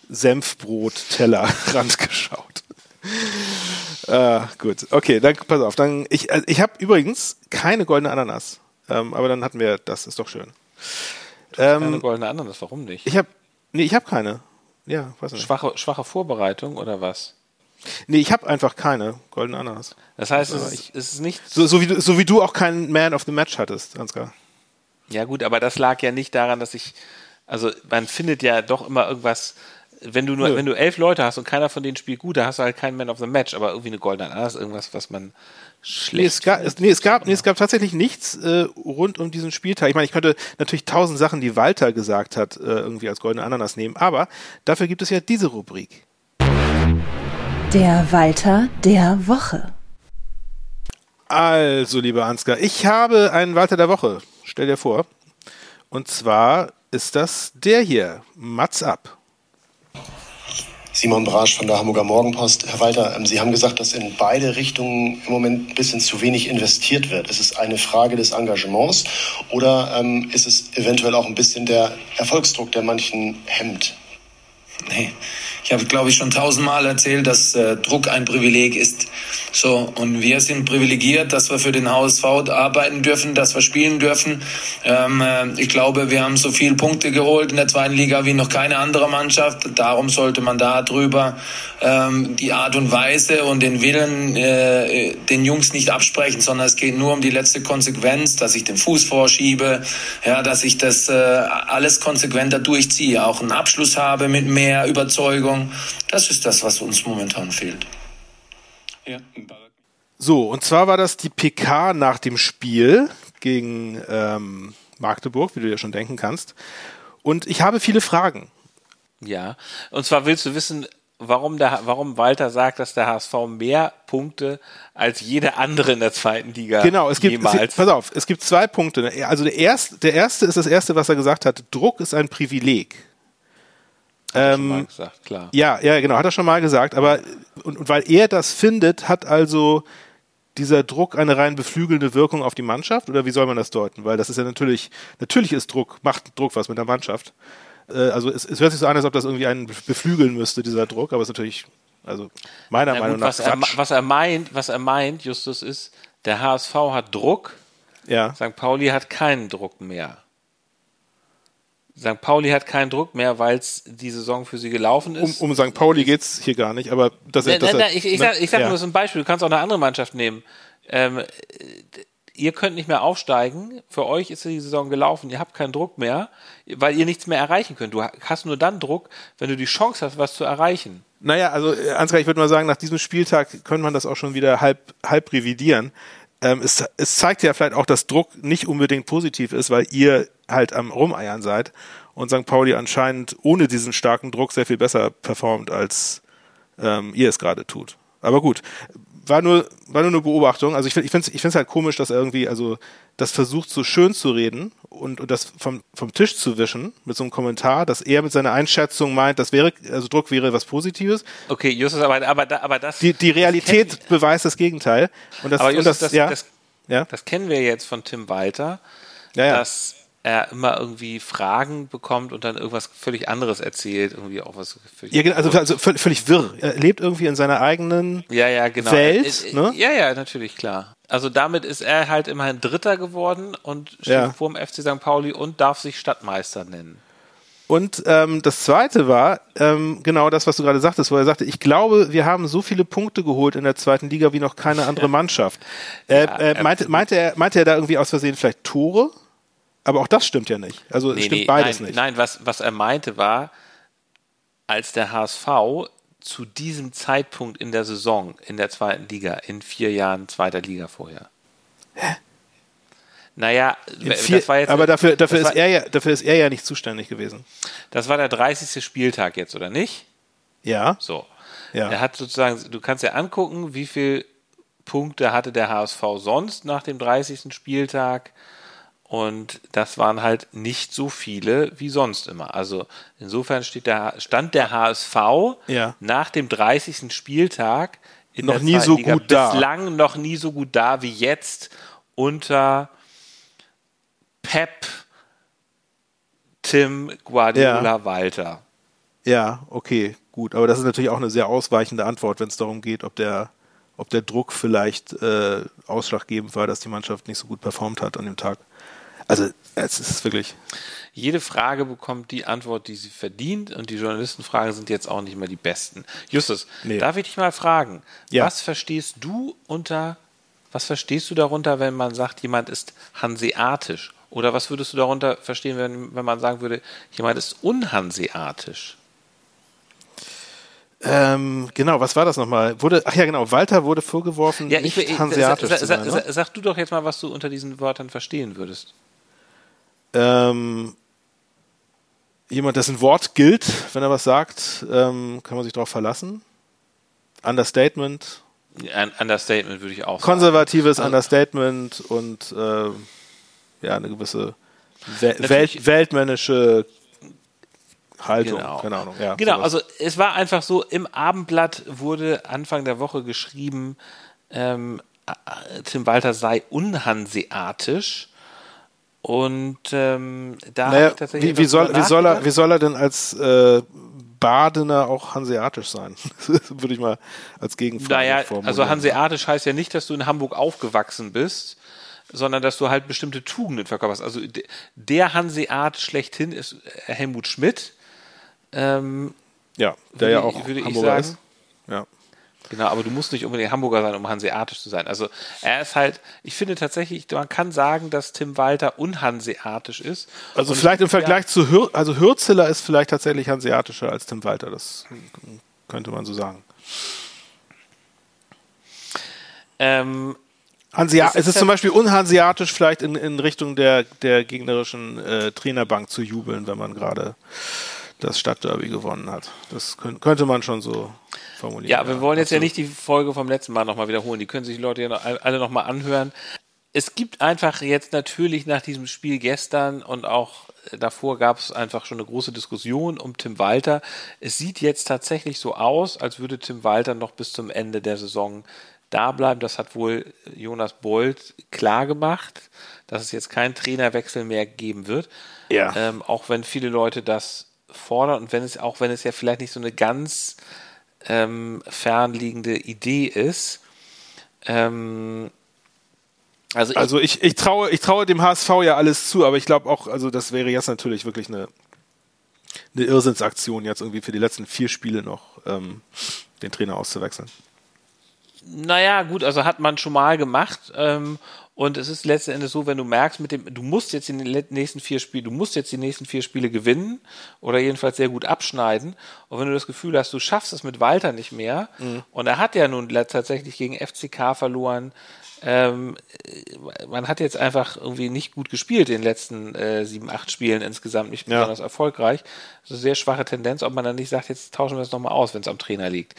Senfbrot-Tellerrand geschaut. äh, gut, okay, dann pass auf. Dann, ich also ich habe übrigens keine goldene Ananas. Ähm, aber dann hatten wir das, ist doch schön. Ähm, keine goldene Ananas, warum nicht? Ich habe nee, ich habe keine. Ja, weiß nicht. Schwache, schwache Vorbereitung oder was? Nee, ich habe einfach keine goldene Ananas. Das heißt, es, ist, es ist nicht. So, so, wie, so wie du auch keinen Man of the Match hattest, Ansgar. Ja, gut, aber das lag ja nicht daran, dass ich. Also, man findet ja doch immer irgendwas. Wenn du nur, Nö. wenn du elf Leute hast und keiner von denen spielt gut, da hast du halt keinen Man of the Match, aber irgendwie eine goldene Ananas, irgendwas, was man schlecht. Nee, es gab, es, nee, es gab, nee, es gab tatsächlich nichts äh, rund um diesen Spieltag. Ich meine, ich könnte natürlich tausend Sachen, die Walter gesagt hat, äh, irgendwie als goldene Ananas nehmen, aber dafür gibt es ja diese Rubrik. Der Walter der Woche. Also, lieber Ansgar, ich habe einen Walter der Woche. Stell dir vor. Und zwar ist das der hier. Mats ab. Simon Brasch von der Hamburger Morgenpost. Herr Walter, ähm, Sie haben gesagt, dass in beide Richtungen im Moment ein bisschen zu wenig investiert wird. Ist es eine Frage des Engagements oder ähm, ist es eventuell auch ein bisschen der Erfolgsdruck, der manchen hemmt? Nee, ich habe, glaube ich, schon tausendmal erzählt, dass äh, Druck ein Privileg ist. So, und wir sind privilegiert, dass wir für den HSV arbeiten dürfen, dass wir spielen dürfen. Ähm, äh, ich glaube, wir haben so viele Punkte geholt in der zweiten Liga wie noch keine andere Mannschaft. Darum sollte man da drüber ähm, die Art und Weise und den Willen äh, den Jungs nicht absprechen, sondern es geht nur um die letzte Konsequenz, dass ich den Fuß vorschiebe, ja, dass ich das äh, alles konsequenter durchziehe, auch einen Abschluss habe mit mehr Überzeugung. Das ist das, was uns momentan fehlt. Ja. So, und zwar war das die PK nach dem Spiel gegen ähm, Magdeburg, wie du dir schon denken kannst. Und ich habe viele Fragen. Ja, und zwar willst du wissen, warum, der, warum Walter sagt, dass der HSV mehr Punkte als jede andere in der zweiten Liga Genau, es gibt, jemals. Es, pass auf, es gibt zwei Punkte. Also der erste, der erste ist das erste, was er gesagt hat. Druck ist ein Privileg. Hat er schon mal ähm, gesagt, klar. Ja, ja, genau, hat er schon mal gesagt. Aber und, und weil er das findet, hat also dieser Druck eine rein beflügelnde Wirkung auf die Mannschaft? Oder wie soll man das deuten? Weil das ist ja natürlich, natürlich ist Druck, macht Druck was mit der Mannschaft. Äh, also es, es, hört sich so an, als ob das irgendwie einen beflügeln müsste, dieser Druck, aber es ist natürlich, also meiner ja, Meinung gut, nach. Was er, was er, meint, was er meint, Justus, ist, der HSV hat Druck, ja. St. Pauli hat keinen Druck mehr. St. Pauli hat keinen Druck mehr, weil es die Saison für sie gelaufen ist. Um, um St. Pauli geht es hier gar nicht, aber das ist. Ne, ne, ich, ich, sag, ich sag ja. nur so ein Beispiel, du kannst auch eine andere Mannschaft nehmen. Ähm, ihr könnt nicht mehr aufsteigen, für euch ist die Saison gelaufen, ihr habt keinen Druck mehr, weil ihr nichts mehr erreichen könnt. Du hast nur dann Druck, wenn du die Chance hast, was zu erreichen. Naja, also äh, Ansgar, ich würde mal sagen, nach diesem Spieltag könnte man das auch schon wieder halb, halb revidieren. Ähm, es, es zeigt ja vielleicht auch, dass Druck nicht unbedingt positiv ist, weil ihr halt am Rumeiern seid und St. Pauli anscheinend ohne diesen starken Druck sehr viel besser performt, als ähm, ihr es gerade tut. Aber gut, war nur, war nur eine Beobachtung. Also ich, ich finde es ich find's halt komisch, dass er irgendwie, also das versucht so schön zu reden und, und das vom, vom Tisch zu wischen mit so einem Kommentar, dass er mit seiner Einschätzung meint, das wäre, also Druck wäre was Positives. Okay, Justus, aber, aber, aber das. Die, die Realität das beweist das Gegenteil. Und das, aber Justus, und das, das, ja, das, ja? das kennen wir jetzt von Tim Walter, ja, ja. dass er immer irgendwie Fragen bekommt und dann irgendwas völlig anderes erzählt, irgendwie auch was völlig Ja, genau, also, also völlig wirr. Er lebt irgendwie in seiner eigenen ja, ja, genau. Welt. Äh, äh, ne? Ja, ja, natürlich, klar. Also damit ist er halt immerhin Dritter geworden und steht ja. vor dem FC St. Pauli und darf sich Stadtmeister nennen. Und ähm, das Zweite war ähm, genau das, was du gerade sagtest, wo er sagte, ich glaube, wir haben so viele Punkte geholt in der zweiten Liga wie noch keine andere Mannschaft. Äh, ja, äh, meinte, meinte, er, meinte er da irgendwie aus Versehen vielleicht Tore? Aber auch das stimmt ja nicht. Also nee, stimmt nee, beides nein, nicht. Nein, was, was er meinte war, als der HSV zu diesem Zeitpunkt in der Saison in der zweiten Liga, in vier Jahren zweiter Liga vorher. Hä? Naja, vier, das war jetzt, aber dafür, dafür, ist war, er ja, dafür ist er ja nicht zuständig gewesen. Das war der 30. Spieltag jetzt, oder nicht? Ja. So. Ja. Er hat sozusagen, du kannst ja angucken, wie viele Punkte hatte der HSV sonst nach dem 30. Spieltag. Und das waren halt nicht so viele wie sonst immer. Also insofern steht der, stand der HSV ja. nach dem 30. Spieltag in noch nie so gut da. bislang noch nie so gut da wie jetzt unter Pep, Tim, Guardiola, ja. Walter. Ja, okay, gut. Aber das ist natürlich auch eine sehr ausweichende Antwort, wenn es darum geht, ob der, ob der Druck vielleicht äh, ausschlaggebend war, dass die Mannschaft nicht so gut performt hat an dem Tag. Also es ist wirklich. Jede Frage bekommt die Antwort, die sie verdient, und die Journalistenfragen sind jetzt auch nicht mehr die besten. Justus, nee. darf ich dich mal fragen, ja. was verstehst du unter, was verstehst du darunter, wenn man sagt, jemand ist hanseatisch? Oder was würdest du darunter verstehen, wenn, wenn man sagen würde, jemand ist unhanseatisch? Ähm, genau, was war das nochmal? Wurde, ach ja, genau, Walter wurde vorgeworfen, ja, ich, nicht hanseatisch sa, sa, zu sein. Ne? Sag du doch jetzt mal, was du unter diesen Wörtern verstehen würdest ähm, jemand, dessen Wort gilt, wenn er was sagt, ähm, kann man sich darauf verlassen. Understatement. Ein Understatement würde ich auch Konservatives sagen. Also, Understatement und äh, ja, eine gewisse We Welt weltmännische Haltung. Genau, Keine Ahnung. Ja, genau sowas. also es war einfach so, im Abendblatt wurde Anfang der Woche geschrieben, ähm, Tim Walter sei unhanseatisch. Und ähm, da naja, tatsächlich. Wie, wie, soll, wie, soll er, wie soll er denn als äh, Badener auch hanseatisch sein? Würde ich mal als Gegenfrage naja, formulieren. Also hanseatisch heißt ja nicht, dass du in Hamburg aufgewachsen bist, sondern dass du halt bestimmte Tugenden verkörperst. Also der Hanseat schlechthin ist Helmut Schmidt. Ähm, ja, der würde, ja auch würde Hamburger ich sagen. ist. Ja. Genau, aber du musst nicht unbedingt Hamburger sein, um hanseatisch zu sein. Also er ist halt, ich finde tatsächlich, man kann sagen, dass Tim Walter unhanseatisch ist. Also Und vielleicht im Vergleich ja, zu Hür also Hürzeler ist vielleicht tatsächlich hanseatischer als Tim Walter, das könnte man so sagen. Ähm, Hansia es ist, es ist zum Beispiel unhanseatisch, vielleicht in, in Richtung der, der gegnerischen äh, Trainerbank zu jubeln, wenn man gerade das Stadtderby gewonnen hat. Das könnte man schon so formulieren. Ja, wir wollen jetzt absolut. ja nicht die Folge vom letzten Mal nochmal wiederholen. Die können sich die Leute ja noch, alle nochmal anhören. Es gibt einfach jetzt natürlich nach diesem Spiel gestern und auch davor gab es einfach schon eine große Diskussion um Tim Walter. Es sieht jetzt tatsächlich so aus, als würde Tim Walter noch bis zum Ende der Saison da bleiben. Das hat wohl Jonas Bold klar gemacht, dass es jetzt keinen Trainerwechsel mehr geben wird. Ja. Ähm, auch wenn viele Leute das fordern und wenn es, auch wenn es ja vielleicht nicht so eine ganz ähm, fernliegende Idee ist. Ähm, also ich, also ich, ich, traue, ich traue dem HSV ja alles zu, aber ich glaube auch, also das wäre jetzt natürlich wirklich eine, eine Irrsinnsaktion, jetzt irgendwie für die letzten vier Spiele noch ähm, den Trainer auszuwechseln. Naja, gut, also hat man schon mal gemacht. Ähm, und es ist letzten Endes so, wenn du merkst, mit dem, du musst jetzt in den nächsten vier Spiele, du musst jetzt die nächsten vier Spiele gewinnen oder jedenfalls sehr gut abschneiden. Und wenn du das Gefühl hast, du schaffst es mit Walter nicht mehr, mhm. und er hat ja nun tatsächlich gegen FCK verloren, ähm, man hat jetzt einfach irgendwie nicht gut gespielt in den letzten äh, sieben, acht Spielen insgesamt, nicht besonders ja. erfolgreich. Das ist eine sehr schwache Tendenz, ob man dann nicht sagt, jetzt tauschen wir es nochmal aus, wenn es am Trainer liegt.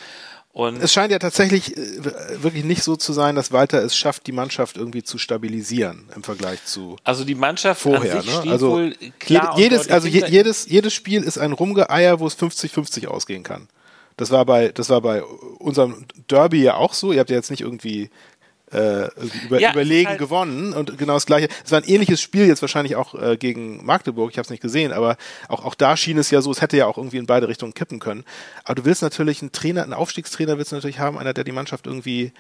Und es scheint ja tatsächlich äh, wirklich nicht so zu sein, dass Walter es schafft, die Mannschaft irgendwie zu stabilisieren im Vergleich zu also die Mannschaft vorher. An sich ne? steht also wohl klar jedes, also jedes jedes Spiel ist ein Rumgeeier, wo es 50-50 ausgehen kann. Das war bei das war bei unserem Derby ja auch so. Ihr habt ja jetzt nicht irgendwie äh, über, ja, überlegen halt gewonnen und genau das gleiche. Es war ein ähnliches Spiel jetzt wahrscheinlich auch äh, gegen Magdeburg, ich habe es nicht gesehen, aber auch, auch da schien es ja so, es hätte ja auch irgendwie in beide Richtungen kippen können. Aber du willst natürlich einen Trainer, einen Aufstiegstrainer willst du natürlich haben, einer, der die Mannschaft irgendwie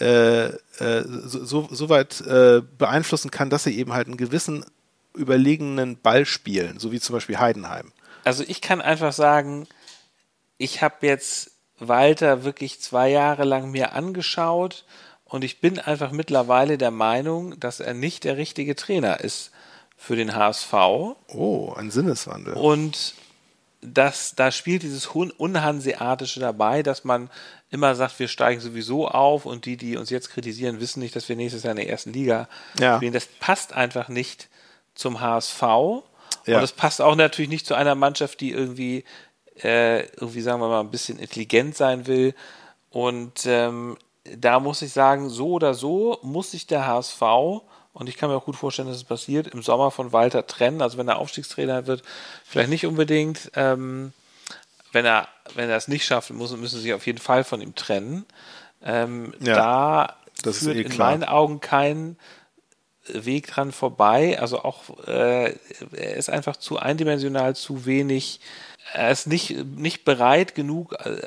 äh, äh, so, so weit äh, beeinflussen kann, dass sie eben halt einen gewissen überlegenen Ball spielen, so wie zum Beispiel Heidenheim. Also ich kann einfach sagen, ich habe jetzt Walter wirklich zwei Jahre lang mir angeschaut und ich bin einfach mittlerweile der Meinung, dass er nicht der richtige Trainer ist für den HSV. Oh, ein Sinneswandel. Und dass da spielt dieses Unhanseatische dabei, dass man immer sagt, wir steigen sowieso auf und die, die uns jetzt kritisieren, wissen nicht, dass wir nächstes Jahr in der ersten Liga ja. spielen. Das passt einfach nicht zum HSV. Ja. Und das passt auch natürlich nicht zu einer Mannschaft, die irgendwie, äh, irgendwie sagen wir mal, ein bisschen intelligent sein will. Und ähm, da muss ich sagen, so oder so muss sich der HSV und ich kann mir auch gut vorstellen, dass es passiert, im Sommer von Walter trennen. Also wenn er Aufstiegstrainer wird, vielleicht nicht unbedingt. Ähm, wenn er, wenn er es nicht schafft, muss, müssen sie sich auf jeden Fall von ihm trennen. Ähm, ja, da das führt eh in meinen Augen kein Weg dran vorbei. Also auch äh, er ist einfach zu eindimensional, zu wenig. Er ist nicht, nicht bereit genug, äh,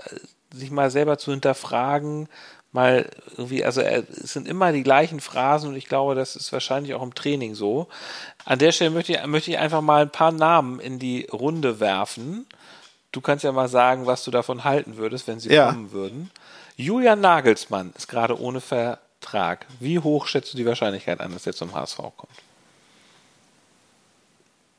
sich mal selber zu hinterfragen, mal irgendwie, also es sind immer die gleichen Phrasen und ich glaube, das ist wahrscheinlich auch im Training so. An der Stelle möchte ich, möchte ich einfach mal ein paar Namen in die Runde werfen. Du kannst ja mal sagen, was du davon halten würdest, wenn sie ja. kommen würden. Julian Nagelsmann ist gerade ohne Vertrag. Wie hoch schätzt du die Wahrscheinlichkeit an, dass er zum HSV kommt?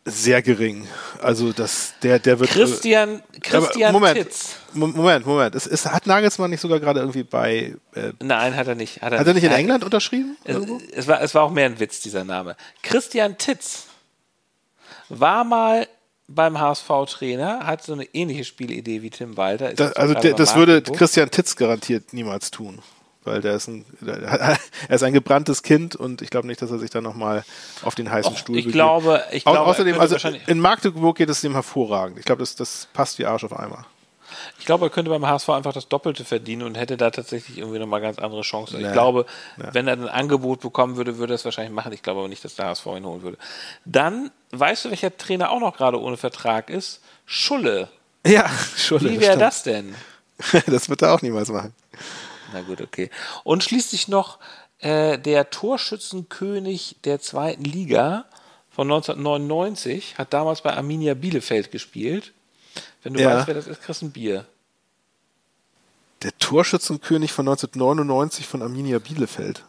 Sehr gering. Also das, der, der wird. Christian, Christian Moment, Titz. Moment, Moment. Es, es, hat Nagelsmann nicht sogar gerade irgendwie bei. Äh, Nein, hat er nicht. Hat er, hat er nicht in England unterschrieben? Es, es, war, es war auch mehr ein Witz, dieser Name. Christian Titz war mal beim HSV-Trainer, hat so eine ähnliche Spielidee wie Tim Walter. Da, also das würde Christian Titz garantiert niemals tun weil der ist ein, er ist ein gebranntes Kind und ich glaube nicht, dass er sich da nochmal auf den heißen Och, Stuhl ich begeht. Glaube, ich glaube, außerdem, also in Magdeburg geht es dem hervorragend. Ich glaube, das, das passt wie Arsch auf einmal. Ich glaube, er könnte beim HSV einfach das Doppelte verdienen und hätte da tatsächlich irgendwie nochmal ganz andere Chancen. Nee. Ich glaube, nee. wenn er ein Angebot bekommen würde, würde er es wahrscheinlich machen. Ich glaube aber nicht, dass der HSV ihn holen würde. Dann, weißt du, welcher Trainer auch noch gerade ohne Vertrag ist? Schulle. Ja, Schulle. Wie wäre das denn? das wird er auch niemals machen. Na gut, okay. Und schließlich noch äh, der Torschützenkönig der zweiten Liga von 1999 hat damals bei Arminia Bielefeld gespielt. Wenn du ja. weißt, wer das ist, kriegst du ein Bier. Der Torschützenkönig von 1999 von Arminia Bielefeld.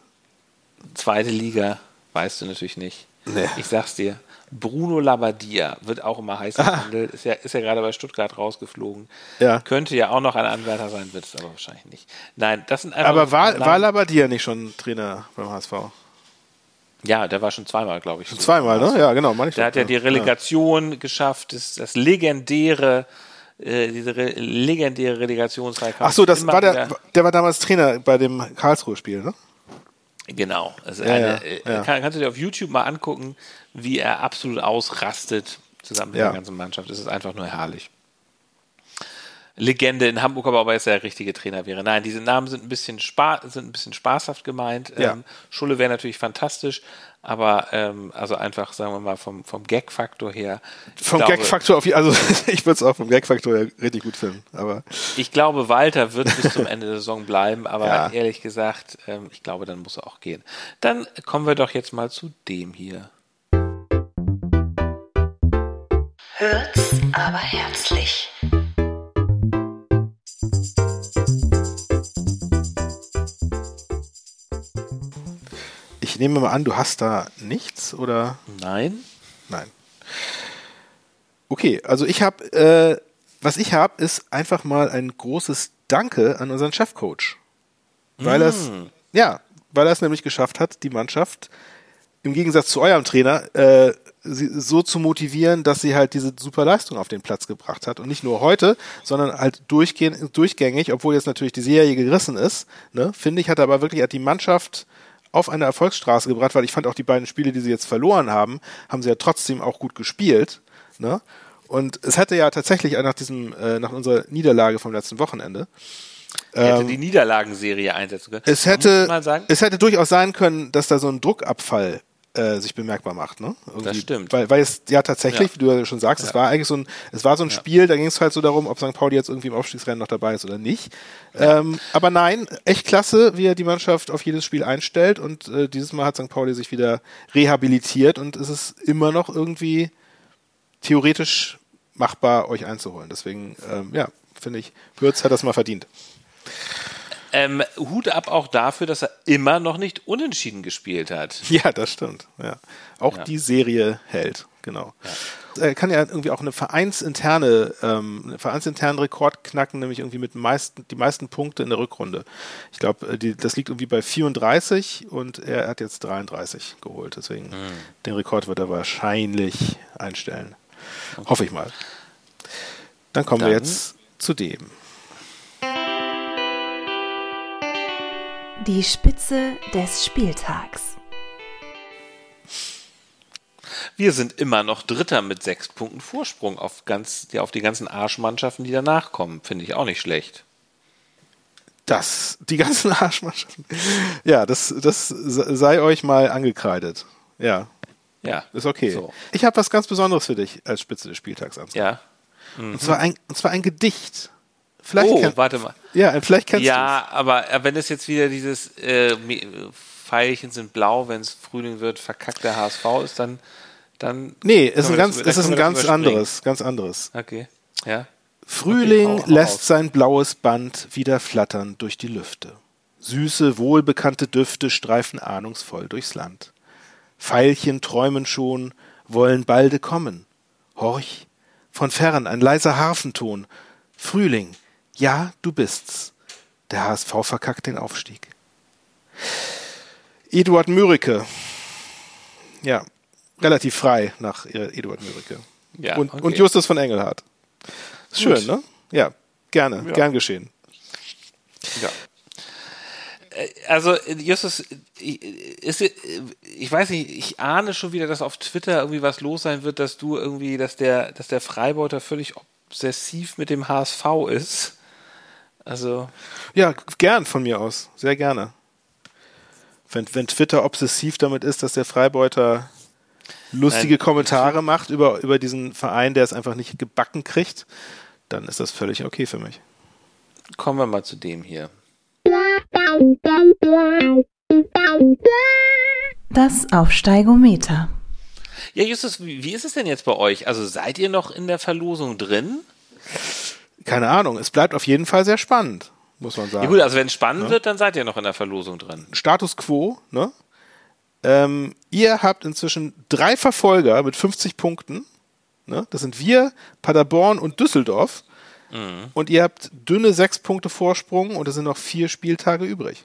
Zweite Liga, weißt du natürlich nicht. Nee. Ich sag's dir. Bruno Labbadia wird auch immer heiß gehandelt, ist ja, ist ja gerade bei Stuttgart rausgeflogen. Ja. Könnte ja auch noch ein Anwärter sein, wird es aber wahrscheinlich nicht. Nein, das sind einfach. Aber war, war Labbadia nicht schon Trainer beim HSV? Ja, der war schon zweimal, glaube ich. Schon zweimal, ne? Ja, genau. Der hat ja die Relegation ja. geschafft, das, das legendäre äh, diese re legendäre Relegationsreihe. Ach so, das war der, der war damals Trainer bei dem Karlsruhe-Spiel, ne? Genau. Also ja, eine, ja, äh, ja. Kann, kannst du dir auf YouTube mal angucken, wie er absolut ausrastet zusammen mit der ganzen Mannschaft. Es ist einfach nur herrlich. Legende in Hamburg, aber ob er jetzt der richtige Trainer wäre. Nein, diese Namen sind ein bisschen, spa sind ein bisschen spaßhaft gemeint. Ja. Ähm, Schulle wäre natürlich fantastisch, aber ähm, also einfach, sagen wir mal, vom, vom Gag-Faktor her. Vom Gag-Faktor auf also ich würde es auch vom Gag-Faktor her richtig gut finden. Aber ich glaube, Walter wird bis zum Ende der Saison bleiben, aber ja. ehrlich gesagt, ähm, ich glaube, dann muss er auch gehen. Dann kommen wir doch jetzt mal zu dem hier. Hört's aber herzlich. Ich nehme mal an, du hast da nichts oder? Nein. Nein. Okay, also ich habe, äh, was ich habe, ist einfach mal ein großes Danke an unseren Chefcoach, weil mm. er es, ja, weil er es nämlich geschafft hat, die Mannschaft im Gegensatz zu eurem Trainer äh, so zu motivieren, dass sie halt diese super Leistung auf den Platz gebracht hat. Und nicht nur heute, sondern halt durchgehend, durchgängig, obwohl jetzt natürlich die Serie gerissen ist, ne, finde ich, hat er aber wirklich hat die Mannschaft auf eine Erfolgsstraße gebracht, weil ich fand auch die beiden Spiele, die sie jetzt verloren haben, haben sie ja trotzdem auch gut gespielt. Ne? Und es hätte ja tatsächlich nach diesem, äh, nach unserer Niederlage vom letzten Wochenende, hätte ähm, die Niederlagenserie einsetzen können. Es hätte, es hätte durchaus sein können, dass da so ein Druckabfall äh, sich bemerkbar macht. Ne? Irgendwie, das stimmt. Weil, weil es ja tatsächlich, ja. wie du ja schon sagst, ja. es war eigentlich so ein, es war so ein. Spiel, da ging es halt so darum, ob St. Pauli jetzt irgendwie im Aufstiegsrennen noch dabei ist oder nicht. Ähm, aber nein, echt klasse, wie er die Mannschaft auf jedes Spiel einstellt und äh, dieses Mal hat St. Pauli sich wieder rehabilitiert und es ist immer noch irgendwie theoretisch machbar, euch einzuholen. Deswegen, ähm, ja, finde ich, Würz hat das mal verdient. Ähm, Hut ab auch dafür, dass er immer noch nicht unentschieden gespielt hat. Ja, das stimmt. Ja. Auch ja. die Serie hält, genau. Ja. er kann ja irgendwie auch eine vereinsinterne, ähm, einen vereinsinternen Rekord knacken, nämlich irgendwie mit meisten, die meisten Punkte in der Rückrunde. Ich glaube, äh, das liegt irgendwie bei 34 und er hat jetzt 33 geholt. Deswegen, mhm. den Rekord wird er wahrscheinlich einstellen. Okay. Hoffe ich mal. Dann kommen Dann. wir jetzt zu dem. Die Spitze des Spieltags. Wir sind immer noch Dritter mit sechs Punkten Vorsprung auf, ganz, ja, auf die ganzen Arschmannschaften, die danach kommen. Finde ich auch nicht schlecht. Das, die ganzen Arschmannschaften. Ja, das, das sei euch mal angekreidet. Ja. Ja. Ist okay. So. Ich habe was ganz Besonderes für dich als Spitze des Spieltags. Ansgar. Ja. Mhm. Und, zwar ein, und zwar ein Gedicht. Vielleicht oh, kenn, warte mal. Ja, vielleicht kennst du Ja, aber wenn es jetzt wieder dieses äh, Pfeilchen sind blau, wenn es Frühling wird, verkackt der HSV ist, dann dann. Nee, es ist ein ganz, es ist ein ganz anderes, ganz anderes. Okay. Ja. Frühling okay, lässt aus. sein blaues Band wieder flattern durch die Lüfte. Süße, wohlbekannte Düfte streifen ahnungsvoll durchs Land. Veilchen träumen schon, wollen balde kommen. Horch, von fern ein leiser Harfenton. Frühling, ja, du bist's. Der HSV verkackt den Aufstieg. Eduard Mürike. Ja, relativ frei nach Eduard Mürike. Ja, und, okay. und Justus von Engelhardt. Schön, Gut. ne? Ja, gerne, ja. gern geschehen. Ja. Äh, also, Justus, ist, ich weiß nicht, ich ahne schon wieder, dass auf Twitter irgendwie was los sein wird, dass du irgendwie, dass der, dass der Freibeuter völlig obsessiv mit dem HSV ist. Also. Ja, gern von mir aus. Sehr gerne. Wenn, wenn Twitter obsessiv damit ist, dass der Freibeuter lustige Nein. Kommentare macht über, über diesen Verein, der es einfach nicht gebacken kriegt, dann ist das völlig okay für mich. Kommen wir mal zu dem hier. Das Aufsteigometer. Ja, Justus, wie ist es denn jetzt bei euch? Also seid ihr noch in der Verlosung drin? Keine Ahnung. Es bleibt auf jeden Fall sehr spannend, muss man sagen. Ja gut, also wenn es spannend ja. wird, dann seid ihr noch in der Verlosung drin. Status quo, ne? Ähm, ihr habt inzwischen drei Verfolger mit 50 Punkten. Ne? Das sind wir, Paderborn und Düsseldorf. Mhm. Und ihr habt dünne sechs Punkte Vorsprung und es sind noch vier Spieltage übrig.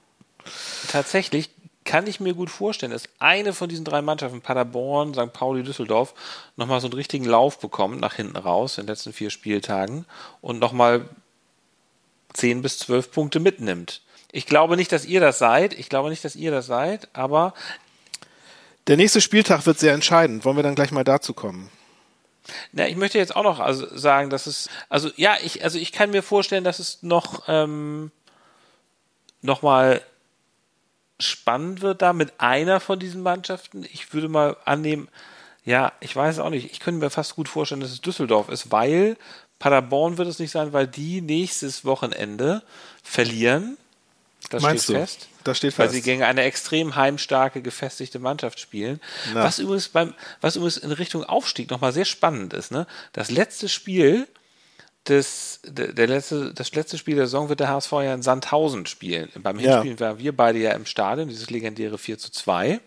Tatsächlich kann ich mir gut vorstellen, dass eine von diesen drei Mannschaften, Paderborn, St. Pauli, Düsseldorf, nochmal so einen richtigen Lauf bekommt nach hinten raus in den letzten vier Spieltagen und nochmal zehn bis zwölf Punkte mitnimmt. Ich glaube nicht, dass ihr das seid. Ich glaube nicht, dass ihr das seid, aber der nächste Spieltag wird sehr entscheidend. Wollen wir dann gleich mal dazu kommen? Na, ich möchte jetzt auch noch also sagen, dass es, also ja, ich, also ich kann mir vorstellen, dass es noch, ähm, noch mal spannend wird da mit einer von diesen Mannschaften. Ich würde mal annehmen, ja, ich weiß auch nicht, ich könnte mir fast gut vorstellen, dass es Düsseldorf ist, weil Paderborn wird es nicht sein, weil die nächstes Wochenende verlieren. Das Meinst steht du? fest. Das steht fest. Weil sie gegen eine extrem heimstarke, gefestigte Mannschaft spielen. Na. Was übrigens beim, was übrigens in Richtung Aufstieg nochmal sehr spannend ist, ne? Das letzte Spiel des, der, der, letzte, das letzte Spiel der Saison wird der HSV ja in Sandhausen spielen. Beim Hinspielen ja. waren wir beide ja im Stadion, dieses legendäre 4 zu 2.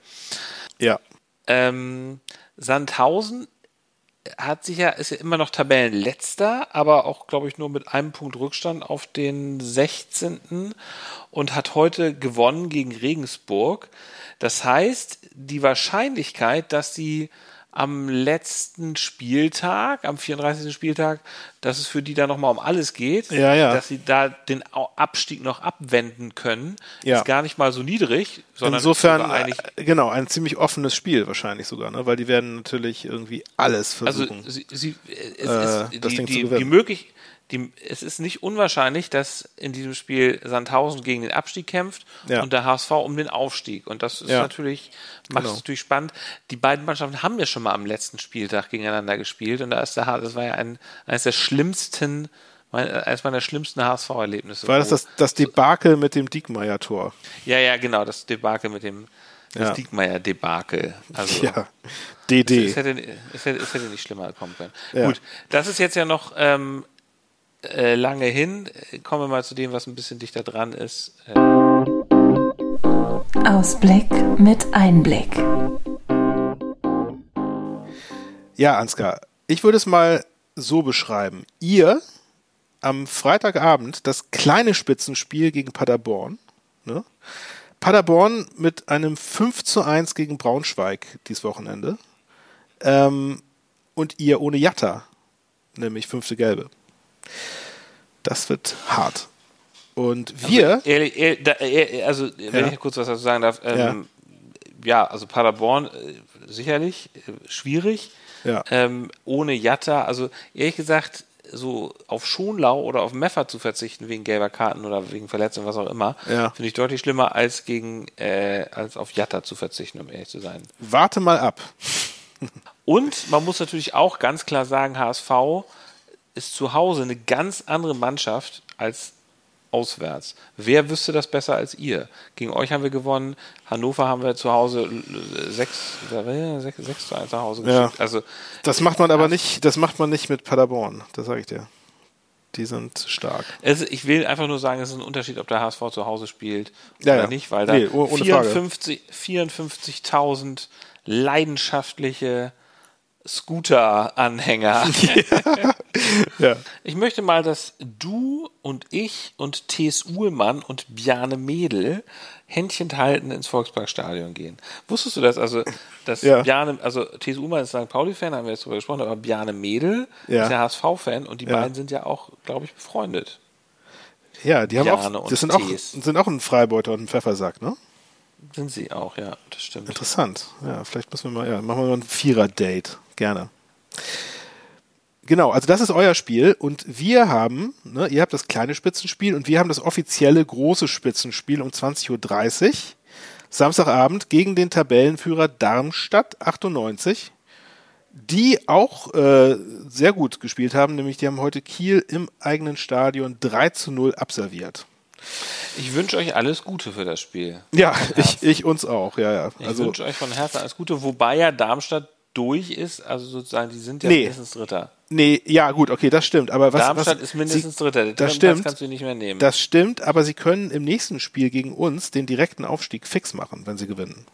Ja. Ähm, Sandhausen hat sich ja, ist ja immer noch Tabellenletzter, aber auch, glaube ich, nur mit einem Punkt Rückstand auf den 16. und hat heute gewonnen gegen Regensburg. Das heißt, die Wahrscheinlichkeit, dass sie am letzten Spieltag, am 34. Spieltag, dass es für die da nochmal um alles geht, ja, ja. dass sie da den Abstieg noch abwenden können, ja. ist gar nicht mal so niedrig, sondern insofern eigentlich äh, genau ein ziemlich offenes Spiel wahrscheinlich sogar, ne? weil die werden natürlich irgendwie alles also versuchen. Also sie, sie es äh, ist, die, die, die, möglich, die, es ist nicht unwahrscheinlich, dass in diesem Spiel Sandhausen gegen den Abstieg kämpft ja. und der HSV um den Aufstieg. Und das ist ja. natürlich, macht genau. es natürlich spannend. Die beiden Mannschaften haben ja schon mal am letzten Spieltag gegeneinander gespielt und da ist der das war ja ein, eines der schlimmsten eines meiner schlimmsten HSV-Erlebnisse. War das, das das Debakel mit dem Diekmeyer-Tor? Ja, ja, genau, das Debakel mit dem das ja. Diekmeyer-Debakel. Also, ja, DD. Es, es, hätte, es, hätte, es, hätte, nicht schlimmer kommen können. Ja. Gut, das ist jetzt ja noch ähm, äh, lange hin. Kommen wir mal zu dem, was ein bisschen dichter dran ist. Äh Ausblick mit Einblick. Ja, Ansgar, ich würde es mal so beschreiben. Ihr am Freitagabend das kleine Spitzenspiel gegen Paderborn. Ne? Paderborn mit einem 5 zu 1 gegen Braunschweig dieses Wochenende. Ähm, und ihr ohne Jatta, nämlich fünfte Gelbe. Das wird hart. Und wir. Also, ehrlich, ehrlich, also wenn ja. ich kurz was dazu sagen darf, ähm, ja. ja. also Paderborn äh, sicherlich äh, schwierig. Ja. Ähm, ohne Jatta, also ehrlich gesagt, so auf Schonlau oder auf Meffer zu verzichten wegen gelber Karten oder wegen Verletzung, was auch immer, ja. finde ich deutlich schlimmer als gegen äh, als auf Jatta zu verzichten, um ehrlich zu sein. Warte mal ab. Und man muss natürlich auch ganz klar sagen, HSV ist zu Hause eine ganz andere Mannschaft als auswärts. Wer wüsste das besser als ihr? Gegen euch haben wir gewonnen. Hannover haben wir zu Hause 6, 6, 6 zu 1 nach Hause geschickt. Ja. Also, das macht man aber nicht, das macht man nicht mit Paderborn, das sage ich dir. Die sind stark. Also ich will einfach nur sagen, es ist ein Unterschied, ob der HSV zu Hause spielt ja, oder ja. nicht, weil da nee, 54.000 54 leidenschaftliche Scooter-Anhänger. Ja. ja. Ich möchte mal, dass du und ich und T.S. Uhlmann und Bjane Mädel Händchen halten ins Volksparkstadion gehen. Wusstest du das? Also, dass ja. Bjane, also T.S. Uhlmann ist St. Pauli-Fan, haben wir jetzt drüber gesprochen, aber Bjane Mädel ist ja HSV-Fan und die beiden sind ja auch, glaube ich, befreundet. Ja, die haben Bjane auch, das sind auch, sind auch ein Freibeuter und ein Pfeffersack, ne? Sind sie auch, ja, das stimmt. Interessant. Ja, vielleicht müssen wir mal, ja, machen wir mal ein Vierer-Date. Gerne. Genau, also das ist euer Spiel und wir haben, ne, ihr habt das kleine Spitzenspiel und wir haben das offizielle große Spitzenspiel um 20.30 Uhr. Samstagabend gegen den Tabellenführer Darmstadt 98, die auch äh, sehr gut gespielt haben, nämlich die haben heute Kiel im eigenen Stadion 3 zu 0 absolviert. Ich wünsche euch alles Gute für das Spiel. Ja, ich, ich uns auch, ja, ja. Ich also, wünsche euch von Herzen alles Gute, wobei ja Darmstadt durch ist, also sozusagen, die sind ja nee. mindestens Dritter. Nee, ja, gut, okay, das stimmt. Aber was, Darmstadt was, ist mindestens sie, Dritter. Den das stimmt. kannst du nicht mehr nehmen. Das stimmt, aber sie können im nächsten Spiel gegen uns den direkten Aufstieg fix machen, wenn sie gewinnen.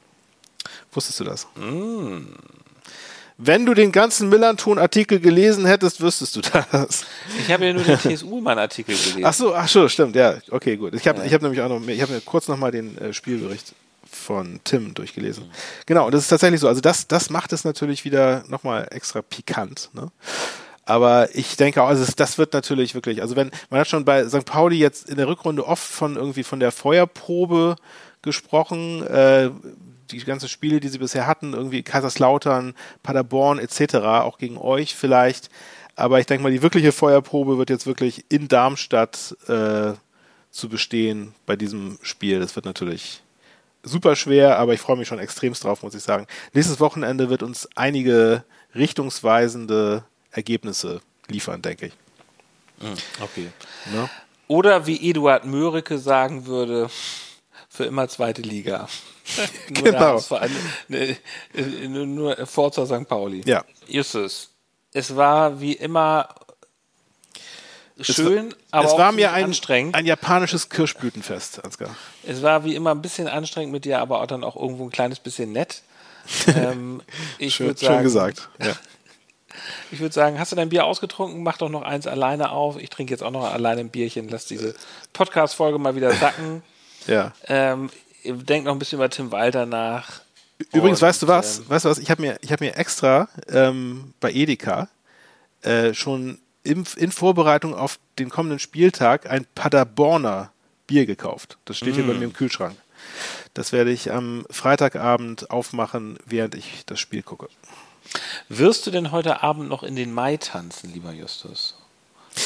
Wusstest du das? Mm. Wenn du den ganzen Millanton-Artikel gelesen hättest, wüsstest du das. Ich habe ja nur den TSU-Mann-Artikel gelesen. Ach so, ach so, stimmt, ja, okay, gut. Ich habe ja. hab nämlich auch noch, ich habe mir kurz nochmal den äh, Spielbericht von Tim durchgelesen. Mhm. Genau, und das ist tatsächlich so. Also das, das macht es natürlich wieder nochmal extra pikant. Ne? Aber ich denke auch, also das wird natürlich wirklich, also wenn, man hat schon bei St. Pauli jetzt in der Rückrunde oft von irgendwie von der Feuerprobe gesprochen, äh, die ganzen Spiele, die sie bisher hatten, irgendwie Kaiserslautern, Paderborn etc., auch gegen euch vielleicht. Aber ich denke mal, die wirkliche Feuerprobe wird jetzt wirklich in Darmstadt äh, zu bestehen bei diesem Spiel. Das wird natürlich super schwer, aber ich freue mich schon extremst drauf, muss ich sagen. Nächstes Wochenende wird uns einige richtungsweisende Ergebnisse liefern, denke ich. Hm, okay. Ne? Oder wie Eduard Mörike sagen würde, für immer zweite Liga. nur genau. Verein, ne, nur, nur Forza St. Pauli. Ja. Justus, es war wie immer schön, es, aber es auch war mir ein, anstrengend. ein japanisches Kirschblütenfest, Ansgar. Es war wie immer ein bisschen anstrengend mit dir, aber auch dann auch irgendwo ein kleines bisschen nett. ähm, ich schön, sagen, schön gesagt. Ja. Ich würde sagen, hast du dein Bier ausgetrunken? Mach doch noch eins alleine auf. Ich trinke jetzt auch noch alleine ein Bierchen. Lass diese Podcast-Folge mal wieder sacken. ja. Ähm, denk noch ein bisschen über Tim Walter nach. Übrigens, Und, weißt du was? Ähm, weißt du was? Ich habe mir, hab mir extra ähm, bei Edeka äh, schon im, in Vorbereitung auf den kommenden Spieltag ein Paderborner Bier gekauft. Das steht mm. hier bei mm. mir im Kühlschrank. Das werde ich am Freitagabend aufmachen, während ich das Spiel gucke. Wirst du denn heute Abend noch in den Mai tanzen, lieber Justus?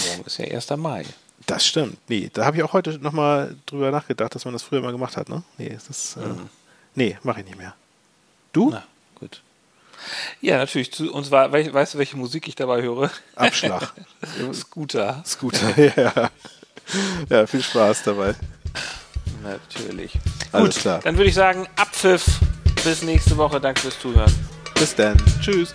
Morgen ist ja 1. Mai. Das stimmt. Nee, da habe ich auch heute nochmal drüber nachgedacht, dass man das früher mal gemacht hat, ne? Nee, das, äh, mhm. nee mache ich nicht mehr. Du? Na, gut. Ja, natürlich. Und zwar, weißt du, welche Musik ich dabei höre? Abschlag. Scooter. Scooter, ja. Ja, viel Spaß dabei. Natürlich. Alles Gut, klar. Dann würde ich sagen, Abpfiff. Bis nächste Woche. Danke fürs Zuhören. Bis dann. Tschüss.